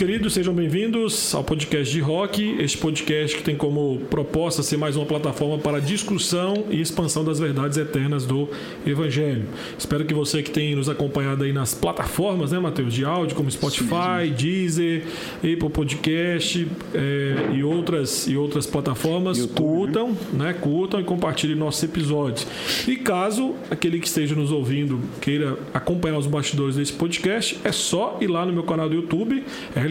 queridos, sejam bem-vindos ao podcast de rock. Este podcast que tem como proposta ser mais uma plataforma para discussão e expansão das verdades eternas do Evangelho. Espero que você que tem nos acompanhado aí nas plataformas, né, Matheus, de áudio, como Spotify, Deezer, Apple Podcast é, e, outras, e outras plataformas, YouTube, né? curtam, né? né? Curtam e compartilhem nossos episódios. E caso aquele que esteja nos ouvindo queira acompanhar os bastidores desse podcast, é só ir lá no meu canal do YouTube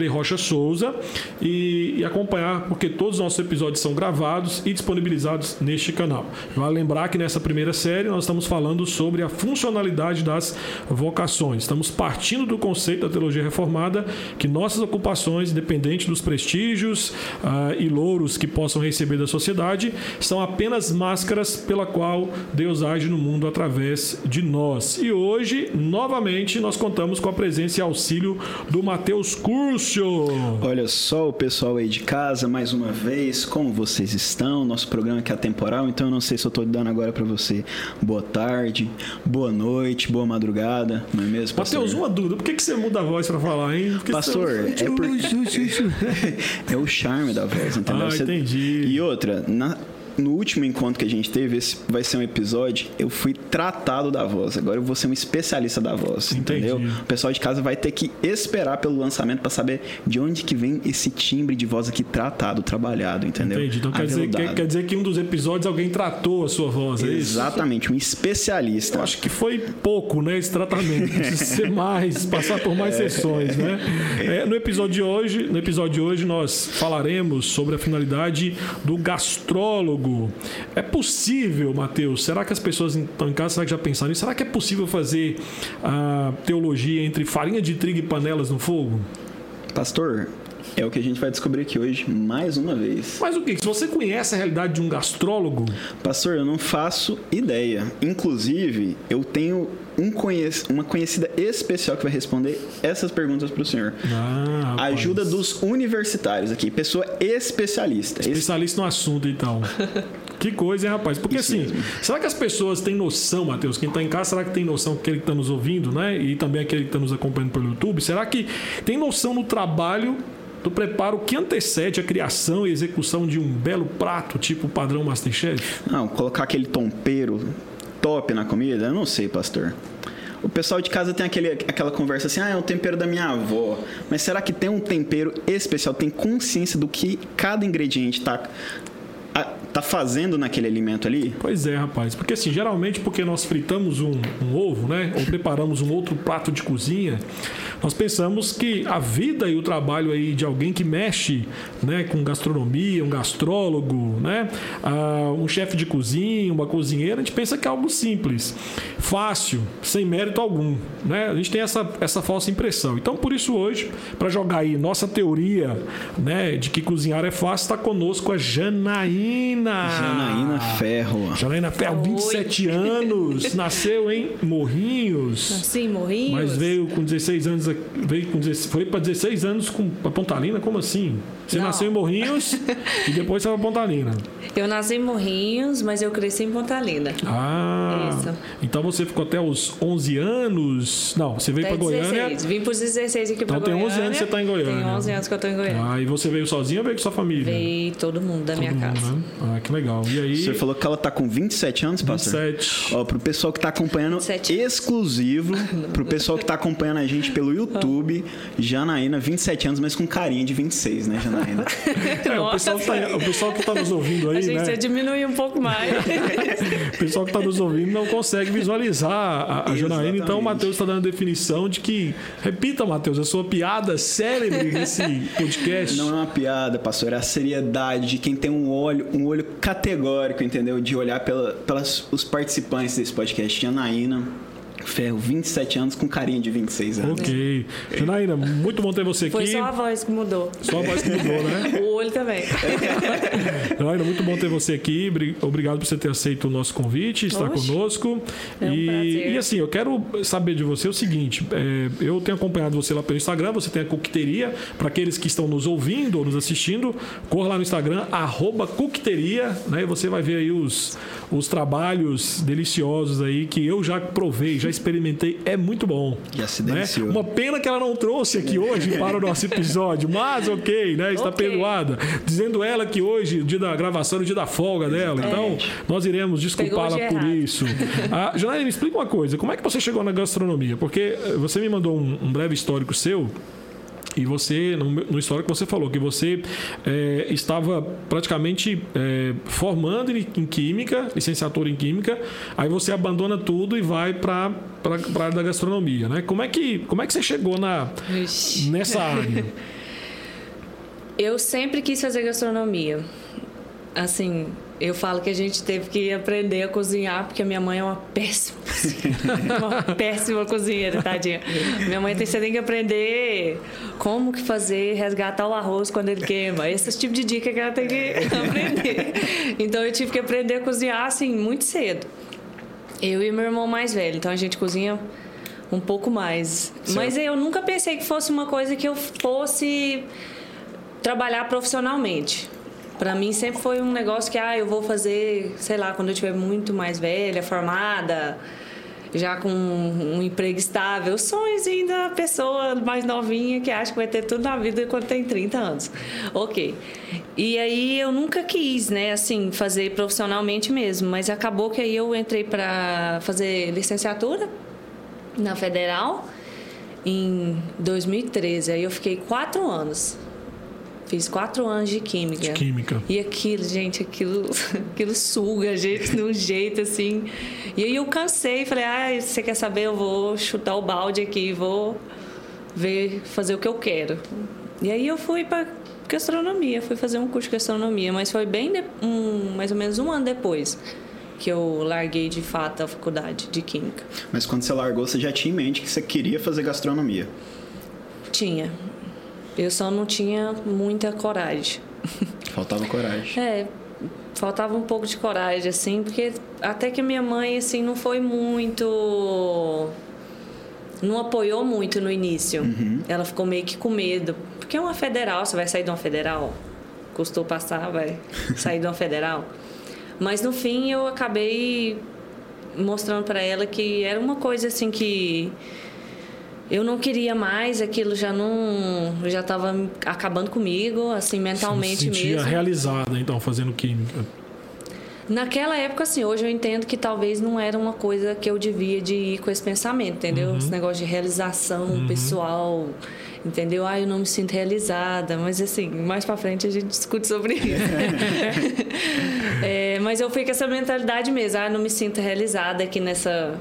Rocha Souza, e, e, acompanhar, porque todos os nossos episódios são gravados e disponibilizados neste canal. Vale lembrar que nessa primeira série nós estamos falando sobre a funcionalidade das vocações. Estamos partindo do conceito da teologia reformada que nossas ocupações, independente dos prestígios uh, e louros que possam receber da sociedade, são apenas máscaras pela qual Deus age no mundo através de nós. E hoje, novamente, nós contamos com a presença e auxílio do Mateus Olha só o pessoal aí de casa, mais uma vez, como vocês estão? Nosso programa aqui é atemporal, então eu não sei se eu estou dando agora para você boa tarde, boa noite, boa madrugada, não é mesmo, pastor? Mateus, uma dúvida, por que, que você muda a voz para falar, hein? Porque pastor, você... é, por... é o charme da voz, entendeu? Ah, entendi. E outra, na no último encontro que a gente teve, esse vai ser um episódio, eu fui tratado da voz. Agora eu vou ser um especialista da voz, Entendi. entendeu? O pessoal de casa vai ter que esperar pelo lançamento para saber de onde que vem esse timbre de voz aqui tratado, trabalhado, entendeu? Entendi. Então quer dizer, quer, quer dizer, que um dos episódios alguém tratou a sua voz, é Exatamente, isso? um especialista. Eu acho que foi pouco, né, esse tratamento. Precisa ser mais, passar por mais é. sessões, né? É, no episódio de hoje, no episódio de hoje nós falaremos sobre a finalidade do gastrólogo é possível, Mateus? Será que as pessoas estão em casa será que já pensaram nisso? Será que é possível fazer a teologia entre farinha de trigo e panelas no fogo? Pastor, é o que a gente vai descobrir aqui hoje, mais uma vez. Mas o que? Se você conhece a realidade de um gastrólogo? Pastor, eu não faço ideia. Inclusive, eu tenho um conhec uma conhecida especial que vai responder essas perguntas para o senhor. Ah, Ajuda dos universitários aqui, pessoa especialista. Especialista no assunto, então. Que coisa, hein, rapaz? Porque Isso assim, mesmo. será que as pessoas têm noção, Matheus? Quem está em casa, será que tem noção aquele que está nos ouvindo, né? E também aquele que está nos acompanhando pelo YouTube? Será que tem noção no trabalho do preparo que antecede a criação e execução de um belo prato, tipo padrão Masterchef? Não, colocar aquele tompeiro top na comida? Eu não sei, pastor. O pessoal de casa tem aquele, aquela conversa assim: ah, é o tempero da minha avó. Mas será que tem um tempero especial? Tem consciência do que cada ingrediente está tá fazendo naquele alimento ali? Pois é, rapaz. Porque assim, geralmente porque nós fritamos um, um, ovo, né? Ou preparamos um outro prato de cozinha, nós pensamos que a vida e o trabalho aí de alguém que mexe, né, com gastronomia, um gastrólogo, né, ah, um chefe de cozinha, uma cozinheira, a gente pensa que é algo simples, fácil, sem mérito algum, né? A gente tem essa, essa falsa impressão. Então, por isso hoje, para jogar aí nossa teoria, né, de que cozinhar é fácil, está conosco a Janaína Janaína. Janaína Ferro. Janaína Ferro, 27 Oi. anos. Nasceu em Morrinhos. Nasci em Morrinhos. Mas veio com 16 anos. Veio com 16, foi para 16 anos com a Pontalina? Como assim? Você Não. nasceu em Morrinhos e depois foi para Pontalina. Eu nasci em Morrinhos, mas eu cresci em Pontalina. Ah. Isso. Então você ficou até os 11 anos. Não, você veio para Goiânia. Vim para os 16 aqui então, para Goiânia. Então tem 11 anos que você está em Goiânia. Tem 11 anos que eu estou em Goiânia. Ah, e você veio sozinha ou veio com sua família? Veio todo mundo da todo minha mundo, casa. Né? Ah, que legal. E aí? Você falou que ela tá com 27 anos, pastor? 27. Ó, pro pessoal que tá acompanhando, 27. exclusivo, pro pessoal que tá acompanhando a gente pelo YouTube, Janaína, 27 anos, mas com carinha de 26, né, Janaína? é, o pessoal, tá, o pessoal que tá nos ouvindo aí, a gente né? diminuir um pouco mais. o pessoal que tá nos ouvindo não consegue visualizar a, a Janaína, então o Matheus tá dando a definição de que, repita, Matheus, a sua piada célebre nesse podcast. Não é uma piada, pastor, é a seriedade de quem tem um olho, um olho categórico, entendeu? De olhar pela, pelas os participantes desse podcast. Janaína, Ferro, 27 anos com carinha de 26 anos. Ok. Janaína, muito bom ter você aqui. Foi só a voz que mudou. Só a voz que mudou, né? o olho também. Janaína, muito bom ter você aqui. Obrigado por você ter aceito o nosso convite, estar Oxe. conosco. É um e, e, assim, eu quero saber de você o seguinte: é, eu tenho acompanhado você lá pelo Instagram, você tem a coqueteria. Para aqueles que estão nos ouvindo ou nos assistindo, corra lá no Instagram, arroba né? E você vai ver aí os, os trabalhos deliciosos aí que eu já provei, já experimentei, é muito bom. Já se né? deliciou. Uma pena que ela não trouxe aqui hoje para o nosso episódio, mas ok, né? Está Ok. perdoada. Dizendo ela que hoje, o dia da gravação, é o dia da folga dela. Então, nós iremos desculpá-la o por isso. Ah, Janaína, me explica uma coisa. Como é que você chegou na gastronomia? Porque eh, você me mandou um, um breve histórico seu. E você, no, no histórico, você falou que você eh, estava praticamente eh, formando em, em Química, licenciatura em Química, aí você abandona tudo e vai para a área da gastronomia, né? Como é que, como é que você chegou na, Ixi. nessa área? Eu sempre quis fazer gastronomia. Assim, eu falo que a gente teve que aprender a cozinhar, porque a minha mãe é uma péssima cozinheira. uma péssima cozinheira, tadinha. Minha mãe tem, você tem que aprender como que fazer, resgatar o arroz quando ele queima. Esse tipo de dica que ela tem que aprender. Então eu tive que aprender a cozinhar, assim, muito cedo. Eu e meu irmão mais velho. Então a gente cozinha um pouco mais. Mas eu nunca pensei que fosse uma coisa que eu fosse trabalhar profissionalmente. Pra mim sempre foi um negócio que ah, eu vou fazer, sei lá, quando eu tiver muito mais velha, formada, já com um emprego estável, sonhos da pessoa mais novinha que acha que vai ter tudo na vida quando tem 30 anos. OK. E aí eu nunca quis, né, assim, fazer profissionalmente mesmo, mas acabou que aí eu entrei para fazer licenciatura na Federal em 2013. Aí eu fiquei quatro anos. Fiz quatro anos de química. De química. E aquilo, gente, aquilo, aquilo suga a gente de um jeito assim. E aí eu cansei, falei, ah, você quer saber? Eu vou chutar o balde aqui, vou ver, fazer o que eu quero. E aí eu fui para gastronomia, fui fazer um curso de gastronomia, mas foi bem de- um, mais ou menos um ano depois que eu larguei de fato a faculdade de química. Mas quando você largou, você já tinha em mente que você queria fazer gastronomia. Tinha. Eu só não tinha muita coragem. Faltava coragem. É, faltava um pouco de coragem, assim, porque até que minha mãe, assim, não foi muito. Não apoiou muito no início. Ela ficou meio que com medo. Porque é uma federal, você vai sair de uma federal? Custou passar, vai sair de uma federal. Mas no fim eu acabei mostrando para ela que era uma coisa assim que eu não queria mais, aquilo já não já estava acabando comigo, assim mentalmente se sentia mesmo. realizada, então, fazendo química. Naquela época, assim, hoje eu entendo que talvez não era uma coisa que eu devia de ir com esse pensamento, entendeu? Esse negócio de realização pessoal, entendeu? Ah, eu não me sinto realizada, mas assim, mais pra frente a gente discute sobre isso. É, mas eu fui com essa mentalidade mesmo, ah, eu não me sinto realizada aqui nessa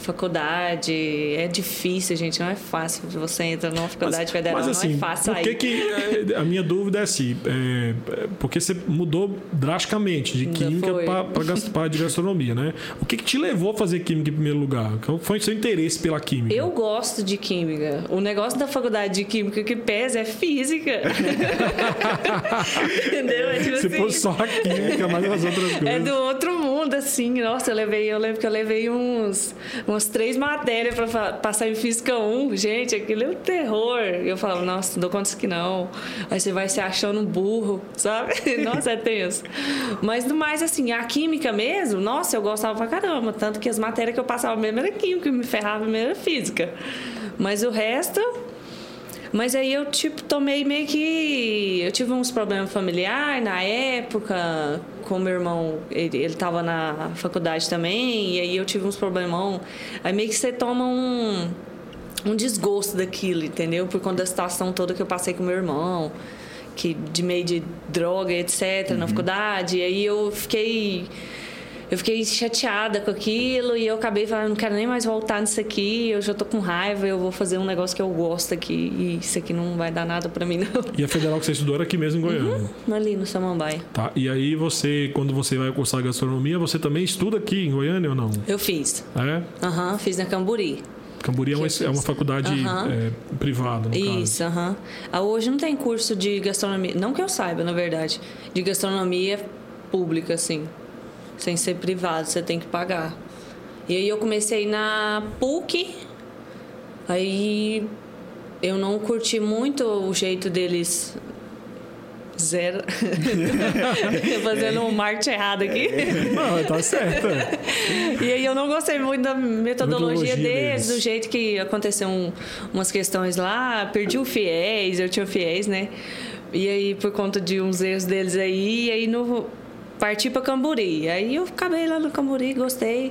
faculdade, é difícil, gente, não é fácil. Você entra numa faculdade federal, mas assim, não é fácil por que sair. que... é, A minha dúvida é assim, é, porque você mudou drasticamente de química para de gastronomia, né? O que, que te levou a fazer química em primeiro lugar? Qual foi o seu interesse pela química? Eu gosto de química. O negócio da faculdade de química que pesa é física. Entendeu? É tipo Se assim, fosse só a química, mais as outras coisas. É do outro mundo, assim. Nossa, eu levei, eu lembro que eu levei uns, umas três matérias pra fa- passar em física 1. Gente, aquilo é um terror. Eu falava, nossa, não dou conta disso que não. Aí você vai se achando burro, sabe? Nossa, é tenso. Mas no mais, assim, a química mesmo, nossa, eu gostava pra caramba. Tanto que as matérias que eu passava mesmo era química, me ferrava mesmo era física. Mas o resto, mas aí eu, tipo, tomei meio que. Eu tive uns problemas familiares na época, com meu irmão, ele, ele tava na faculdade também, e aí eu tive uns problemão. Aí meio que você toma um, um desgosto daquilo, entendeu? Por conta da situação toda que eu passei com meu irmão, que de meio de droga, etc., na faculdade. E aí eu fiquei. Eu fiquei chateada com aquilo e eu acabei falando, não quero nem mais voltar nisso aqui, eu já tô com raiva, eu vou fazer um negócio que eu gosto aqui e isso aqui não vai dar nada pra mim não. E a federal que você estudou era aqui mesmo em Goiânia. Ali no Samambaia. Tá. E aí você, quando você vai cursar gastronomia, você também estuda aqui em Goiânia ou não? Eu fiz. É? Aham, fiz na Camburi. Camburi é uma, é uma faculdade Aham. é, privada. Isso, aham. Ah, Hoje não tem curso de gastronomia, não que eu saiba, na verdade, de gastronomia pública, assim, sem ser privado, você tem que pagar. E aí eu comecei na PUC, aí eu não curti muito o jeito deles Zero. Fazendo um marketing errado aqui. Não, tá certo. E aí eu não gostei muito da metodologia, Metodologia deles, do jeito que aconteceu um- umas questões lá, perdi o fiéis, eu tinha fiéis, né? E aí, por conta de uns erros deles aí, e aí no, parti pra Camburi. Aí eu acabei lá no Camburi, gostei.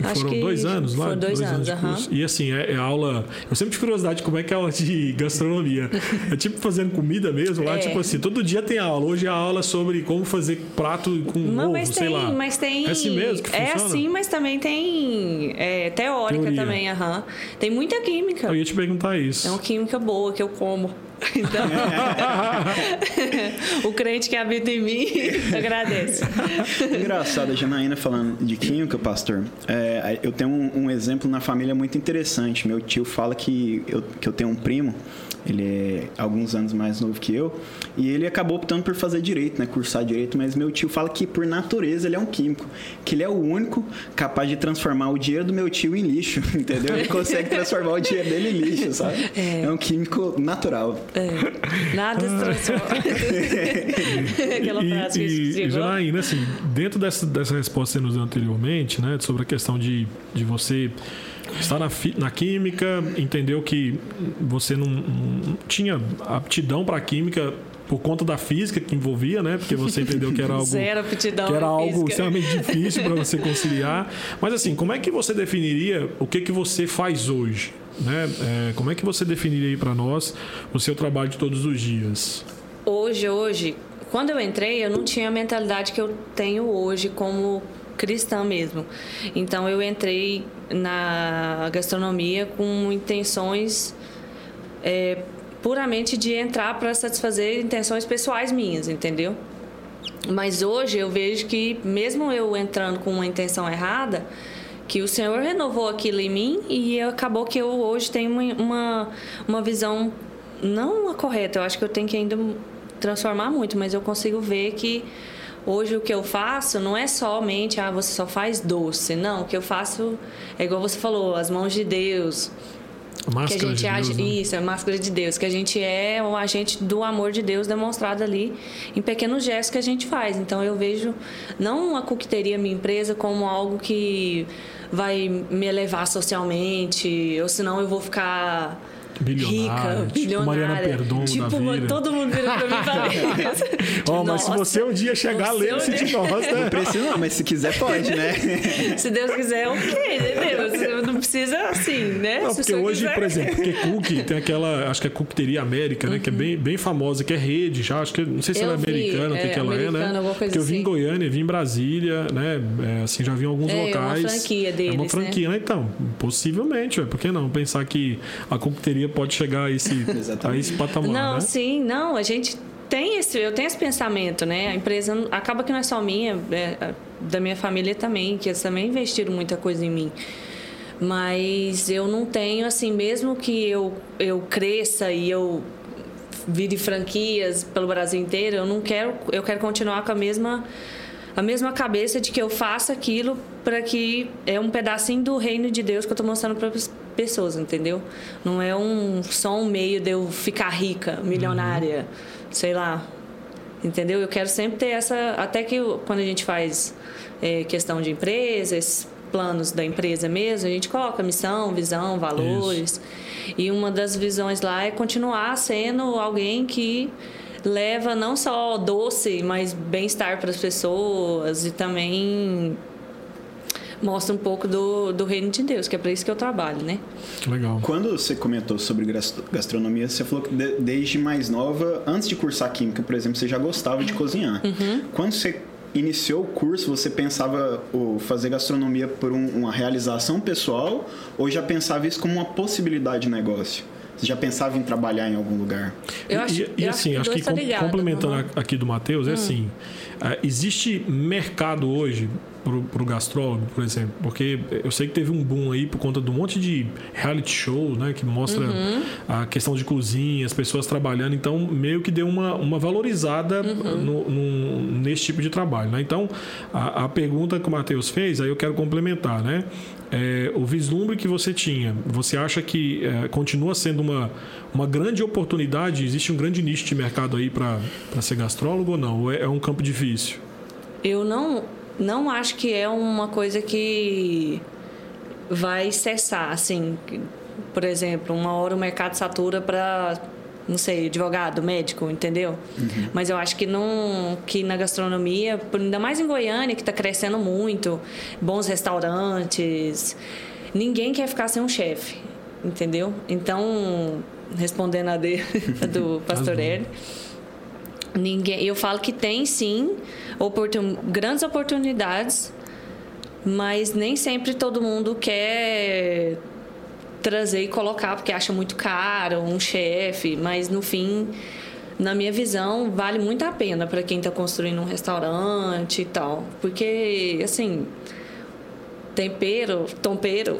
E Acho foram dois anos lá? Foram dois, anos, de aham. curso. E assim, é, é aula. Eu sempre tive curiosidade de como é que é aula de gastronomia. É tipo fazendo comida mesmo lá, É. tipo assim, todo dia tem aula. Hoje a aula é sobre como fazer prato com Não, ovo, mas sei tem, lá. mas tem. É assim mesmo que É funciona? assim, mas também tem é, teórica Teoria. também, aham. Tem muita química. Eu ia te perguntar isso. É uma química boa que eu como. Então, o crente que habita em mim agradece. Engraçado, a Janaína falando de química, pastor. É, eu tenho um, um exemplo na família muito interessante. Meu tio fala que eu, que eu tenho um primo, ele é alguns anos mais novo que eu, e ele acabou optando por fazer direito, né? Cursar direito, mas meu tio fala que por natureza ele é um químico, que ele é o único capaz de transformar o dinheiro do meu tio em lixo, entendeu? Ele consegue transformar o dinheiro dele em lixo, sabe? É, um químico natural. É, nada se transforma. Aquela frase que a gente e, e chegou. Janaína, assim, dentro dessa, dessa resposta que você nos deu anteriormente, né, sobre a questão de, de você estar na, na química, entendeu que você não, não tinha aptidão para química por conta da física que envolvia, né? Porque você entendeu que era algo Zero aptidão que era algo extremamente difícil para você conciliar. Mas assim, como é que você definiria o que que você faz hoje? Né? É, como é que você definiria aí para nós o seu trabalho de todos os dias? Hoje, hoje, quando eu entrei, eu não tinha a mentalidade que eu tenho hoje como cristã mesmo. Então eu entrei na gastronomia com intenções é, puramente de entrar para satisfazer intenções pessoais minhas, entendeu? Mas hoje eu vejo que mesmo eu entrando com uma intenção errada, que o Senhor renovou aquilo em mim e acabou que eu hoje tenho uma, uma, uma visão não correta. Eu acho que eu tenho que ainda transformar muito, mas eu consigo ver que hoje o que eu faço não é somente, ah, você só faz doce. Não, o que eu faço é igual você falou, as mãos de Deus, A máscara que a gente de Deus, age, né? isso, é a máscara de Deus, que a gente é o agente do amor de Deus demonstrado ali em pequenos gestos que a gente faz. Então eu vejo não a coqueteria minha empresa como algo que vai me elevar socialmente, ou senão eu vou ficar Bilionária, rica, tipo bilionária. Mariana Perdomo da tipo, vida. todo mundo vira pra mim e fala isso. Ó, mas se você um dia chegar, lembre-se um de nós, né? Precisa não, mas se quiser pode, né? Se Deus quiser, ok, entendeu? Você Não precisa assim, né? Não, Se porque hoje, quiser. por exemplo, porque cookie tem aquela, acho que é Coqueteria América, né? Que é bem, bem famosa, que é rede já, acho que, não sei se Eu ela é vi, americana, o que, é, que ela é, né? Porque eu vim em assim. Goiânia, vim em Brasília, né? É, assim, já vi em alguns É, é uma locais. franquia É uma deles, né? franquia, né? Então, possivelmente, ué, por que não? Pensar que a pode chegar a esse, a esse patamar, Não, né? sim, não, a gente tem esse, eu tenho esse pensamento, né? A empresa acaba que não é só minha, é a- da minha família também, que eles também investiram muita coisa em mim. Mas eu não tenho, assim, mesmo que eu, eu cresça e eu vire franquias pelo Brasil inteiro, eu não quero, eu quero continuar com a mesma a mesma cabeça de que eu faço aquilo para que é um pedacinho do reino de Deus que eu estou mostrando pessoas, entendeu? Não é um só um meio de eu ficar rica, milionária, sei lá. Entendeu? Eu quero sempre ter essa. Até que quando a gente faz é, questão de empresa, esses planos da empresa mesmo, a gente coloca missão, visão, valores. E uma das visões lá é continuar sendo alguém que leva não só doce, mas bem-estar para as pessoas e também mostra um pouco do, do reino de Deus, que é para isso que eu trabalho, né? Legal. Quando você comentou sobre gas- gastronomia, você falou que de- desde mais nova, antes de cursar química, por exemplo, você já gostava de cozinhar. Quando você iniciou o curso, você pensava o fazer gastronomia por um- uma realização pessoal ou já pensava isso como uma possibilidade de negócio? Você já pensava em trabalhar em algum lugar? Eu E- acho, e, eu assim, acho que dois tá com- ligado, complementando uhum. a- aqui do Matheus, é assim: ah, existe mercado hoje para o gastrólogo, por exemplo, porque eu sei que teve um boom aí por conta de um monte de reality show, né, que mostra Uhum. a questão de cozinha, as pessoas trabalhando, então meio que deu uma, uma valorizada Uhum. no- no- nesse tipo de trabalho, né? Então, a, a pergunta que o Matheus fez, aí eu quero complementar, né? É, o vislumbre que você tinha, você acha que é, continua sendo uma, uma grande oportunidade? Existe um grande nicho de mercado aí para ser gastrólogo ou não? Ou é, é um campo difícil? Eu não, não acho que é uma coisa que vai cessar, assim. Por exemplo, uma hora o mercado satura para não sei, advogado, médico, entendeu? Uhum. Mas eu acho que não, que na gastronomia, ainda mais em Goiânia, que está crescendo muito, bons restaurantes, ninguém quer ficar sem um chefe, entendeu? Então, respondendo a de, do Pastor Hélio, ninguém, eu falo que tem sim oportun, grandes oportunidades, mas nem sempre todo mundo quer trazer e colocar porque acha muito caro um chefe, mas no fim, na minha visão, vale muito a pena para quem está construindo um restaurante e tal, porque assim tempero, tompeiro,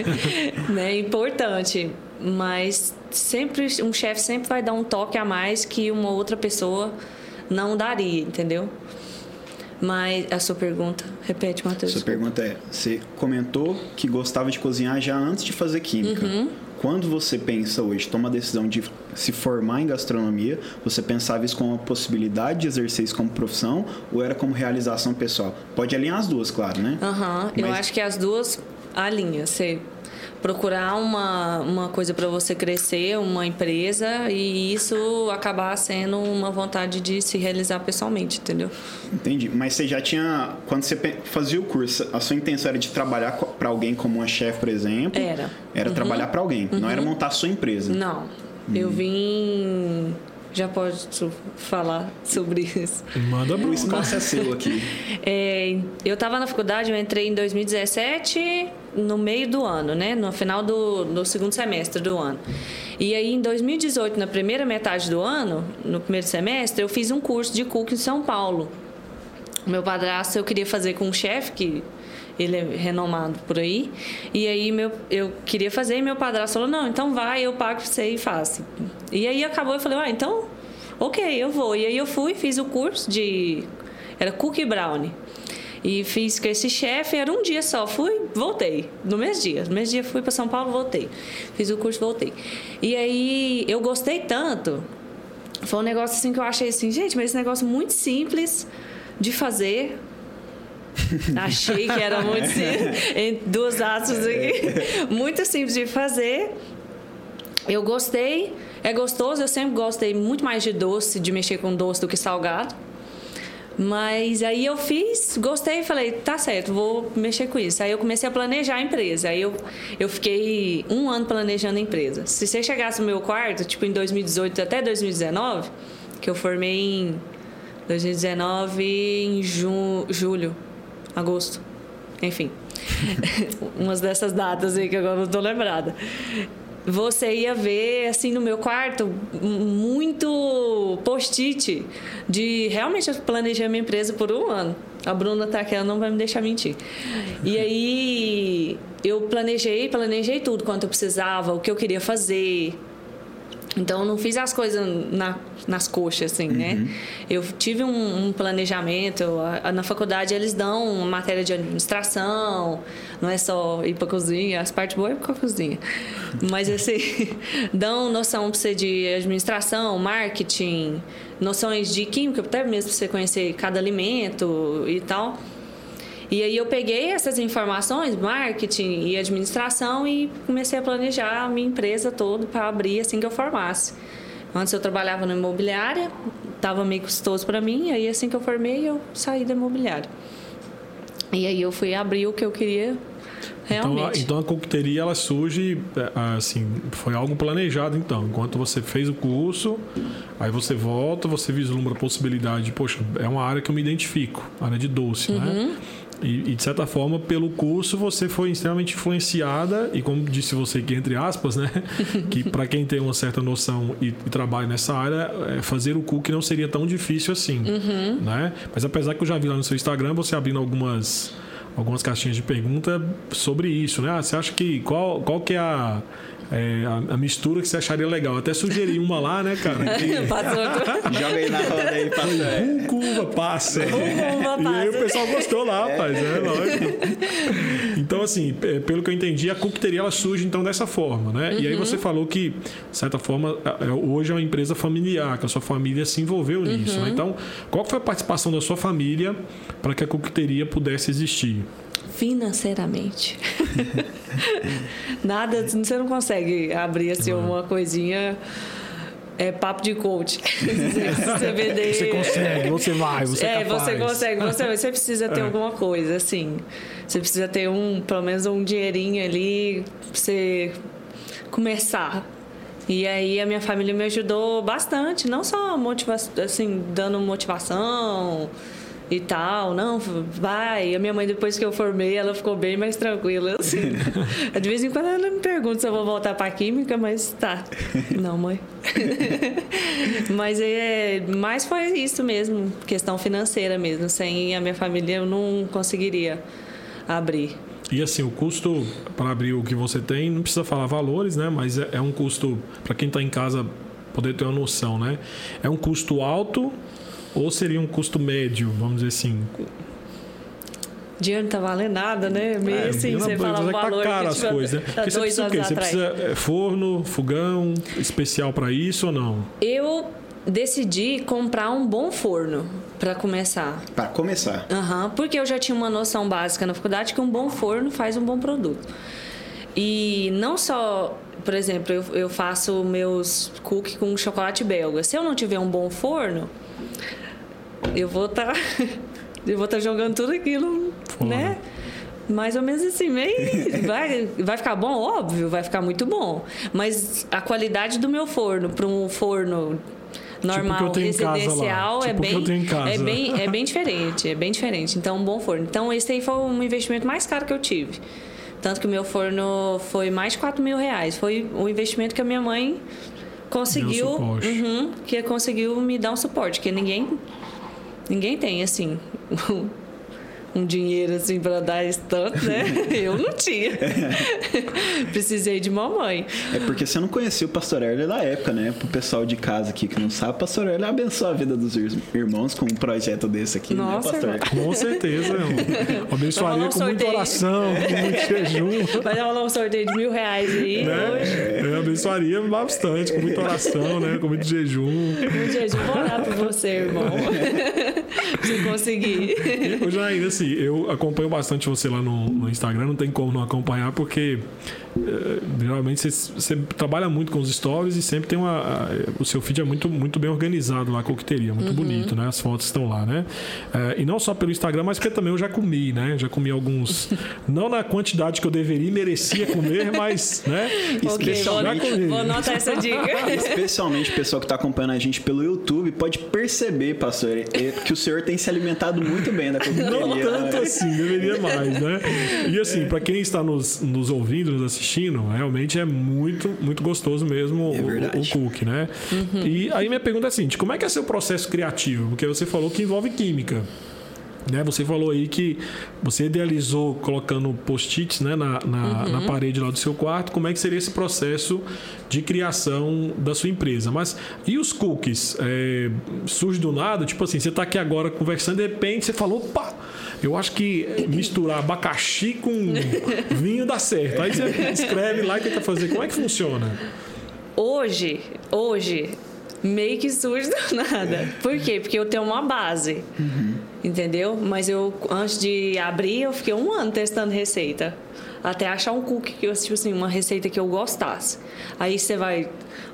né, é importante, mas sempre um chefe sempre vai dar um toque a mais que uma outra pessoa não daria, entendeu? Mas a sua pergunta, repete, Matheus. Sua pergunta é: você comentou que gostava de cozinhar já antes de fazer química. Uhum. Quando você pensa hoje, toma a decisão de se formar em gastronomia, você pensava isso como uma possibilidade de exercer isso como profissão ou era como realização pessoal? Pode alinhar as duas, claro, né? Aham, uhum. Mas... eu acho que as duas alinham. Você procurar uma, uma coisa para você crescer, uma empresa, e isso acabar sendo uma vontade de se realizar pessoalmente, entendeu? Entendi. Mas você já tinha. Quando você fazia o curso, a sua intenção era de trabalhar para alguém como uma chefe, por exemplo? Era. Era uhum. trabalhar para alguém, uhum. não era uhum. montar a sua empresa. Não. Eu hum. vim já posso falar sobre isso. Manda O espaço é seu aqui. É, eu estava na faculdade, eu entrei em 2017, no meio do ano, né? No final do, do segundo semestre do ano. E aí, em 2018, na primeira metade do ano, no primeiro semestre, eu fiz um curso de cook em São Paulo. Meu padrasto eu queria fazer com um chefe que ele é renomado por aí. E aí meu, eu queria fazer e meu padrasto falou: Não, então vai, eu pago você e faço. E aí acabou, eu falei: Ah, então, ok, eu vou. E aí eu fui, fiz o curso de. Era cookie brownie. E fiz com esse chefe, era um dia só. Fui, voltei. No mesmo dia. No mesmo dia fui para São Paulo, voltei. Fiz o curso, voltei. E aí eu gostei tanto. Foi um negócio assim que eu achei assim, gente, mas esse negócio muito simples de fazer Achei que era muito simples, em duas aspas aqui. Muito simples de fazer. Eu gostei, é gostoso, eu sempre gostei muito mais de doce, de mexer com doce do que salgado. Mas aí eu fiz, gostei e falei, tá certo, vou mexer com isso. Aí eu comecei a planejar a empresa. Aí eu, eu fiquei um ano planejando a empresa. Se você chegasse no meu quarto, tipo em 2018 até 2019, que eu formei em 2019 em ju, julho, agosto, enfim. Umas dessas datas aí que agora não estou lembrada. Você ia ver, assim, no meu quarto, muito post-it de realmente eu planejei a minha empresa por um ano. A Bruna tá aqui, ela não vai me deixar mentir. E aí eu planejei, planejei tudo, quanto eu precisava, o que eu queria fazer, então, eu não fiz as coisas na, nas coxas, assim, né? uhum. né? Eu tive um, um planejamento. A, a, na faculdade, eles dão matéria de administração. Não é só ir para cozinha. As partes boas é para cozinha. Mas, assim, dão noção para você de administração, marketing, noções de química, até mesmo para você conhecer cada alimento e tal. E aí eu peguei essas informações, marketing e administração, e comecei a planejar a minha empresa toda para abrir assim que eu formasse. Antes eu trabalhava no imobiliária, estava meio custoso para mim, aí assim que eu formei eu saí da imobiliária. E aí eu fui abrir o que eu queria Realmente. Então, a, então a coqueteria ela surge é, assim, foi algo planejado então. Enquanto você fez o curso, aí você volta, você vislumbra a possibilidade, poxa, é uma área que eu me identifico, área de doce, né? uhum. né? E, e, de certa forma, pelo curso, você foi extremamente influenciada, e como disse você aqui, entre aspas, né? que para quem tem uma certa noção e, e trabalha nessa área, é, fazer o cook não seria tão difícil assim. Uhum. Né? Mas apesar que eu já vi lá no seu Instagram você abrindo algumas, algumas caixinhas de pergunta sobre isso, né? Ah, você acha que. Qual, qual que é a é, a, a, mistura que você acharia legal. Até sugeri uma lá, né, cara? Que... Joga aí na roda aí, passa. Rum uva passa. Rum uva passa. E aí o pessoal gostou lá, é. rapaz. É lógico. Então, assim, é, pelo que eu entendi, a coqueteria ela surge então dessa forma, né? Uhum. E aí você uhum. falou que, de certa forma, hoje é uma empresa familiar, que a sua família se envolveu uhum. nisso, né? Então, qual foi a participação da sua família para que a coqueteria pudesse existir? Financeiramente. Nada, você não consegue abrir assim uma coisinha é papo de coach. você, vender... você consegue, você vai, você é, é você consegue, você, você precisa ter é. alguma coisa, assim. Você precisa ter um, pelo menos um dinheirinho ali pra você começar. E aí a minha família me ajudou bastante, não só motivação, assim, dando motivação, e tal. Não, vai. A minha mãe, depois que eu formei, ela ficou bem mais tranquila. Assim. De vez em quando ela me pergunta se eu vou voltar para química, mas tá. Não, mãe. mas é, mais foi isso mesmo, questão financeira mesmo. Sem a minha família eu não conseguiria abrir. E assim, o custo para abrir o que você tem, não precisa falar valores, né? Mas é, é um custo, para quem está em casa poder ter uma noção, né? É um custo alto ou seria um custo médio, vamos dizer assim? dinheiro não tá valendo nada, né? Meio é, assim, você fala o tá valor. Tá caro as coisas, né? Porque você precisa o quê? Você precisa é, forno, fogão especial para isso ou não? Eu decidi comprar um bom forno para começar. Para começar? Uhum, porque eu já tinha uma noção básica na faculdade que um bom forno faz um bom produto. E não só, por exemplo, eu, eu faço meus cookies com chocolate belga. Se eu não tiver um bom forno, eu vou estar. Tá, eu vou estar tá jogando tudo aquilo, Fora. né? Mais ou menos assim, meio. Vai, vai ficar bom? Óbvio, vai ficar muito bom. Mas a qualidade do meu forno para um forno normal, tipo residencial, tipo é, bem, é, bem, é bem diferente. É bem diferente. Então, um bom forno. Então, esse aí foi um investimento mais caro que eu tive. Tanto que o meu forno foi mais de 4 mil reais. Foi o investimento que a minha mãe conseguiu. Uhum, que conseguiu me dar um suporte. Que ninguém Ninguém tem, assim, um dinheiro assim para dar esse tanto, né? Eu não tinha. Precisei de mamãe. É porque você não conhecia o pastor Erle da época, né? Pro pessoal de casa aqui que não sabe, o pastor Erle abençoa a vida dos irmãos com um projeto desse aqui, né, Nossa, né, pastor? Com certeza, irmão. Abençoaria um com muita oração, com muito jejum. Vai rolar um sorteio de mil reais aí né? hoje. É, abençoaria bastante, com muita oração, né? Com muito jejum. Muito jejum. Vou orar por você, irmão. você conseguir. Eu já ainda assim, assim, eu acompanho bastante você lá no, no Instagram, não tem como não acompanhar, porque geralmente você, você, trabalha muito com os stories e sempre tem uma. o seu feed é muito, muito bem organizado lá, a coqueteria, muito uhum. bonito, né? As fotos estão lá, né? Eh, e não só pelo Instagram, mas porque também eu já comi, né? Já comi alguns. não na quantidade que eu deveria e merecia comer, mas, né? Okay, Especialmente. Vou, vou anotar essa dica. Especialmente o pessoal que está acompanhando a gente pelo YouTube pode perceber, pastor, que o senhor tem se alimentado muito bem da coqueteria. Não tanto né? assim, deveria mais, né? E assim, para quem está nos, nos ouvindo, nos assistindo, assistindo, realmente é muito, muito gostoso mesmo é o, o cookie, né? Uhum. E aí minha pergunta é assim, como é que é seu processo criativo? Porque você falou que envolve química. Né? Você falou aí que você idealizou colocando post-its né, na, na, uhum. na, parede lá do seu quarto. Como é que seria esse processo de criação da sua empresa? Mas e os cookies? É, surge do nada? Tipo assim, você está aqui agora conversando de repente você falou, opa, eu acho que misturar abacaxi com vinho dá certo. Aí você escreve lá e tenta fazer. Como é que funciona? Hoje, hoje, meio que surge do nada. Por quê? Porque eu tenho uma base. Uhum. Entendeu? Mas eu, antes de abrir, eu fiquei um ano testando receita até achar um cookie que eu tipo assim, uma receita que eu gostasse. Aí você vai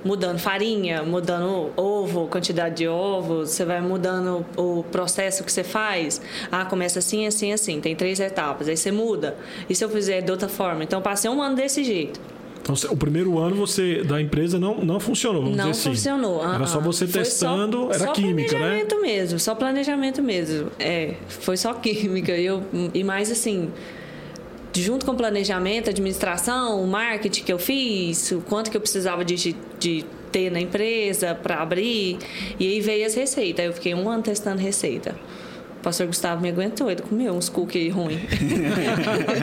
mudando farinha, mudando ovo, quantidade de ovos, você vai mudando o processo que você faz. Ah, começa assim, assim, assim, tem três etapas. Aí você muda. E se eu fizer de outra forma? Então passei um ano desse jeito. Então, o primeiro ano você da empresa não, não funcionou, vamos não dizer assim. funcionou. Era só você foi testando, só, era só química, né? Só planejamento mesmo, só planejamento mesmo. É, foi só química. Eu, e mais assim, junto com o planejamento, administração, o marketing que eu fiz, o quanto que eu precisava de, de ter na empresa para abrir. E aí veio as receitas. Eu fiquei um ano testando receita. O pastor Gustavo me aguentou, ele comeu uns cookies ruins.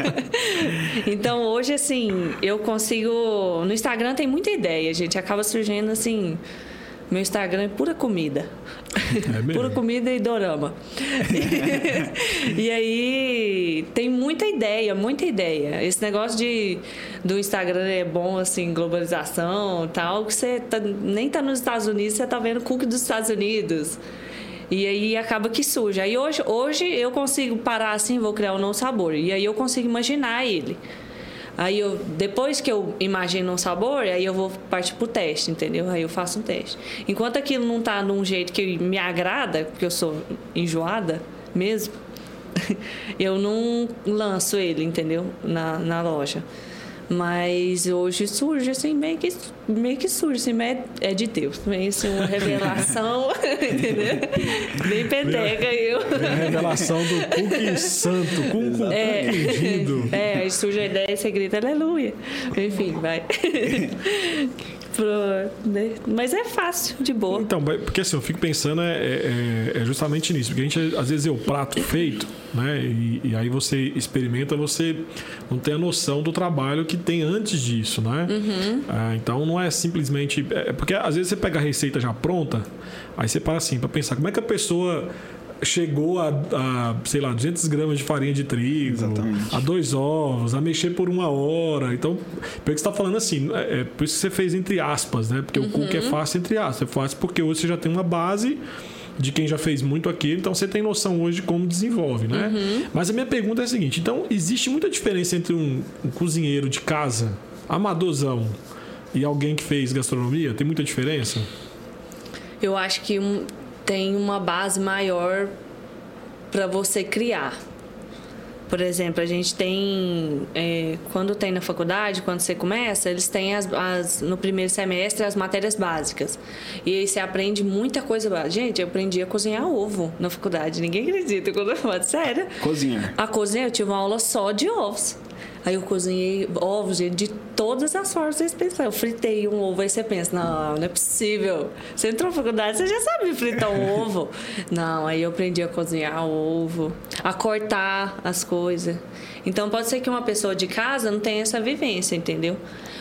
então hoje, assim, eu consigo. No Instagram tem muita ideia, gente. Acaba surgindo assim Meu Instagram é pura comida. É pura comida e dorama. e aí tem muita ideia, muita ideia. Esse negócio de do Instagram é bom, assim, globalização tal, que você tá- nem tá nos Estados Unidos, você tá vendo cookie dos Estados Unidos. E aí acaba que surge. Aí hoje, hoje eu consigo parar assim, vou criar um novo sabor. E aí eu consigo imaginar ele. Aí eu, depois que eu imagino um sabor, aí eu vou partir pro teste, entendeu? Aí eu faço um teste. Enquanto aquilo não tá num jeito que me agrada, porque eu sou enjoada mesmo, eu não lanço ele, entendeu? Na, na loja. Mas hoje surge assim, meio que, meio que surge, assim, mas é, é de Deus. Meio assim, uma revelação, entendeu? Bem peteca eu. É revelação do cookie santo, com É. É, aí surge a ideia e você grita aleluia. Enfim, vai. Pro- né? Mas é fácil, de boa. Então, porque assim, eu fico pensando é, é- é justamente nisso, porque a gente às vezes é o prato feito, né? E, e aí você experimenta, você não tem a noção do trabalho que tem antes disso, né? Ah, então não é simplesmente. É porque às vezes você pega a receita já pronta, aí você para assim, para pensar como é que a pessoa chegou a, a, sei lá, 200 gramas de farinha de trigo, Exatamente. a dois ovos, a mexer por uma hora. Então, pelo que você está falando assim, é, é por isso que você fez entre aspas, né? Porque o cookie é fácil entre aspas. É fácil porque hoje você já tem uma base de quem já fez muito aquilo, então você tem noção hoje de como desenvolve, né? Mas a minha pergunta é a seguinte: então, existe muita diferença entre um, um cozinheiro de casa, amadorzão, e alguém que fez gastronomia? Tem muita diferença? Eu acho que um- tem uma base maior para você criar. Por exemplo, a gente tem. é, quando tem na faculdade, quando você começa, eles têm as, as- no primeiro semestre as matérias básicas. E aí você aprende muita coisa. básica. Gente, eu aprendi a cozinhar ovo na faculdade. Ninguém acredita quando eu falo sério. Cozinhar. A cozinha, eu tive uma aula só de ovos. Aí eu cozinhei ovos gente, de todas as formas vocês pensam. Eu fritei um ovo, aí você pensa, não, não é possível. Você entrou na faculdade, você já sabe fritar um ovo. Não, aí eu aprendi a cozinhar o ovo, a cortar as coisas. Então pode ser que uma pessoa de casa não tenha essa vivência, entendeu?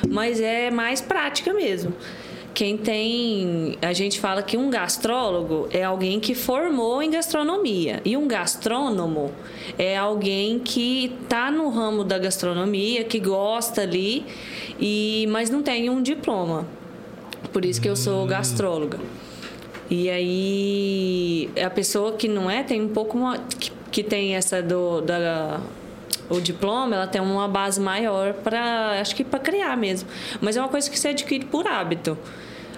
Mas é mais prática mesmo. Quem tem. A gente fala que um gastrólogo é alguém que formou em gastronomia. E um gastrônomo é alguém que está no ramo da gastronomia, que gosta ali, e mas não tem um diploma. Por isso que eu sou gastróloga. E aí a pessoa que não é tem um pouco uma- que, que tem essa do da o diploma, ela tem uma base maior para acho que para criar mesmo. Mas é uma coisa que você adquire por hábito.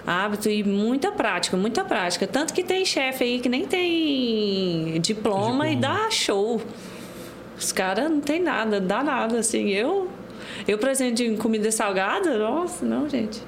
Hábito e muita prática, muita prática. Tanto que tem chefe aí que nem tem diploma, e dá show. Os caras não tem nada, dá nada, assim. Eu, eu presente em comida salgada, nossa, não, gente.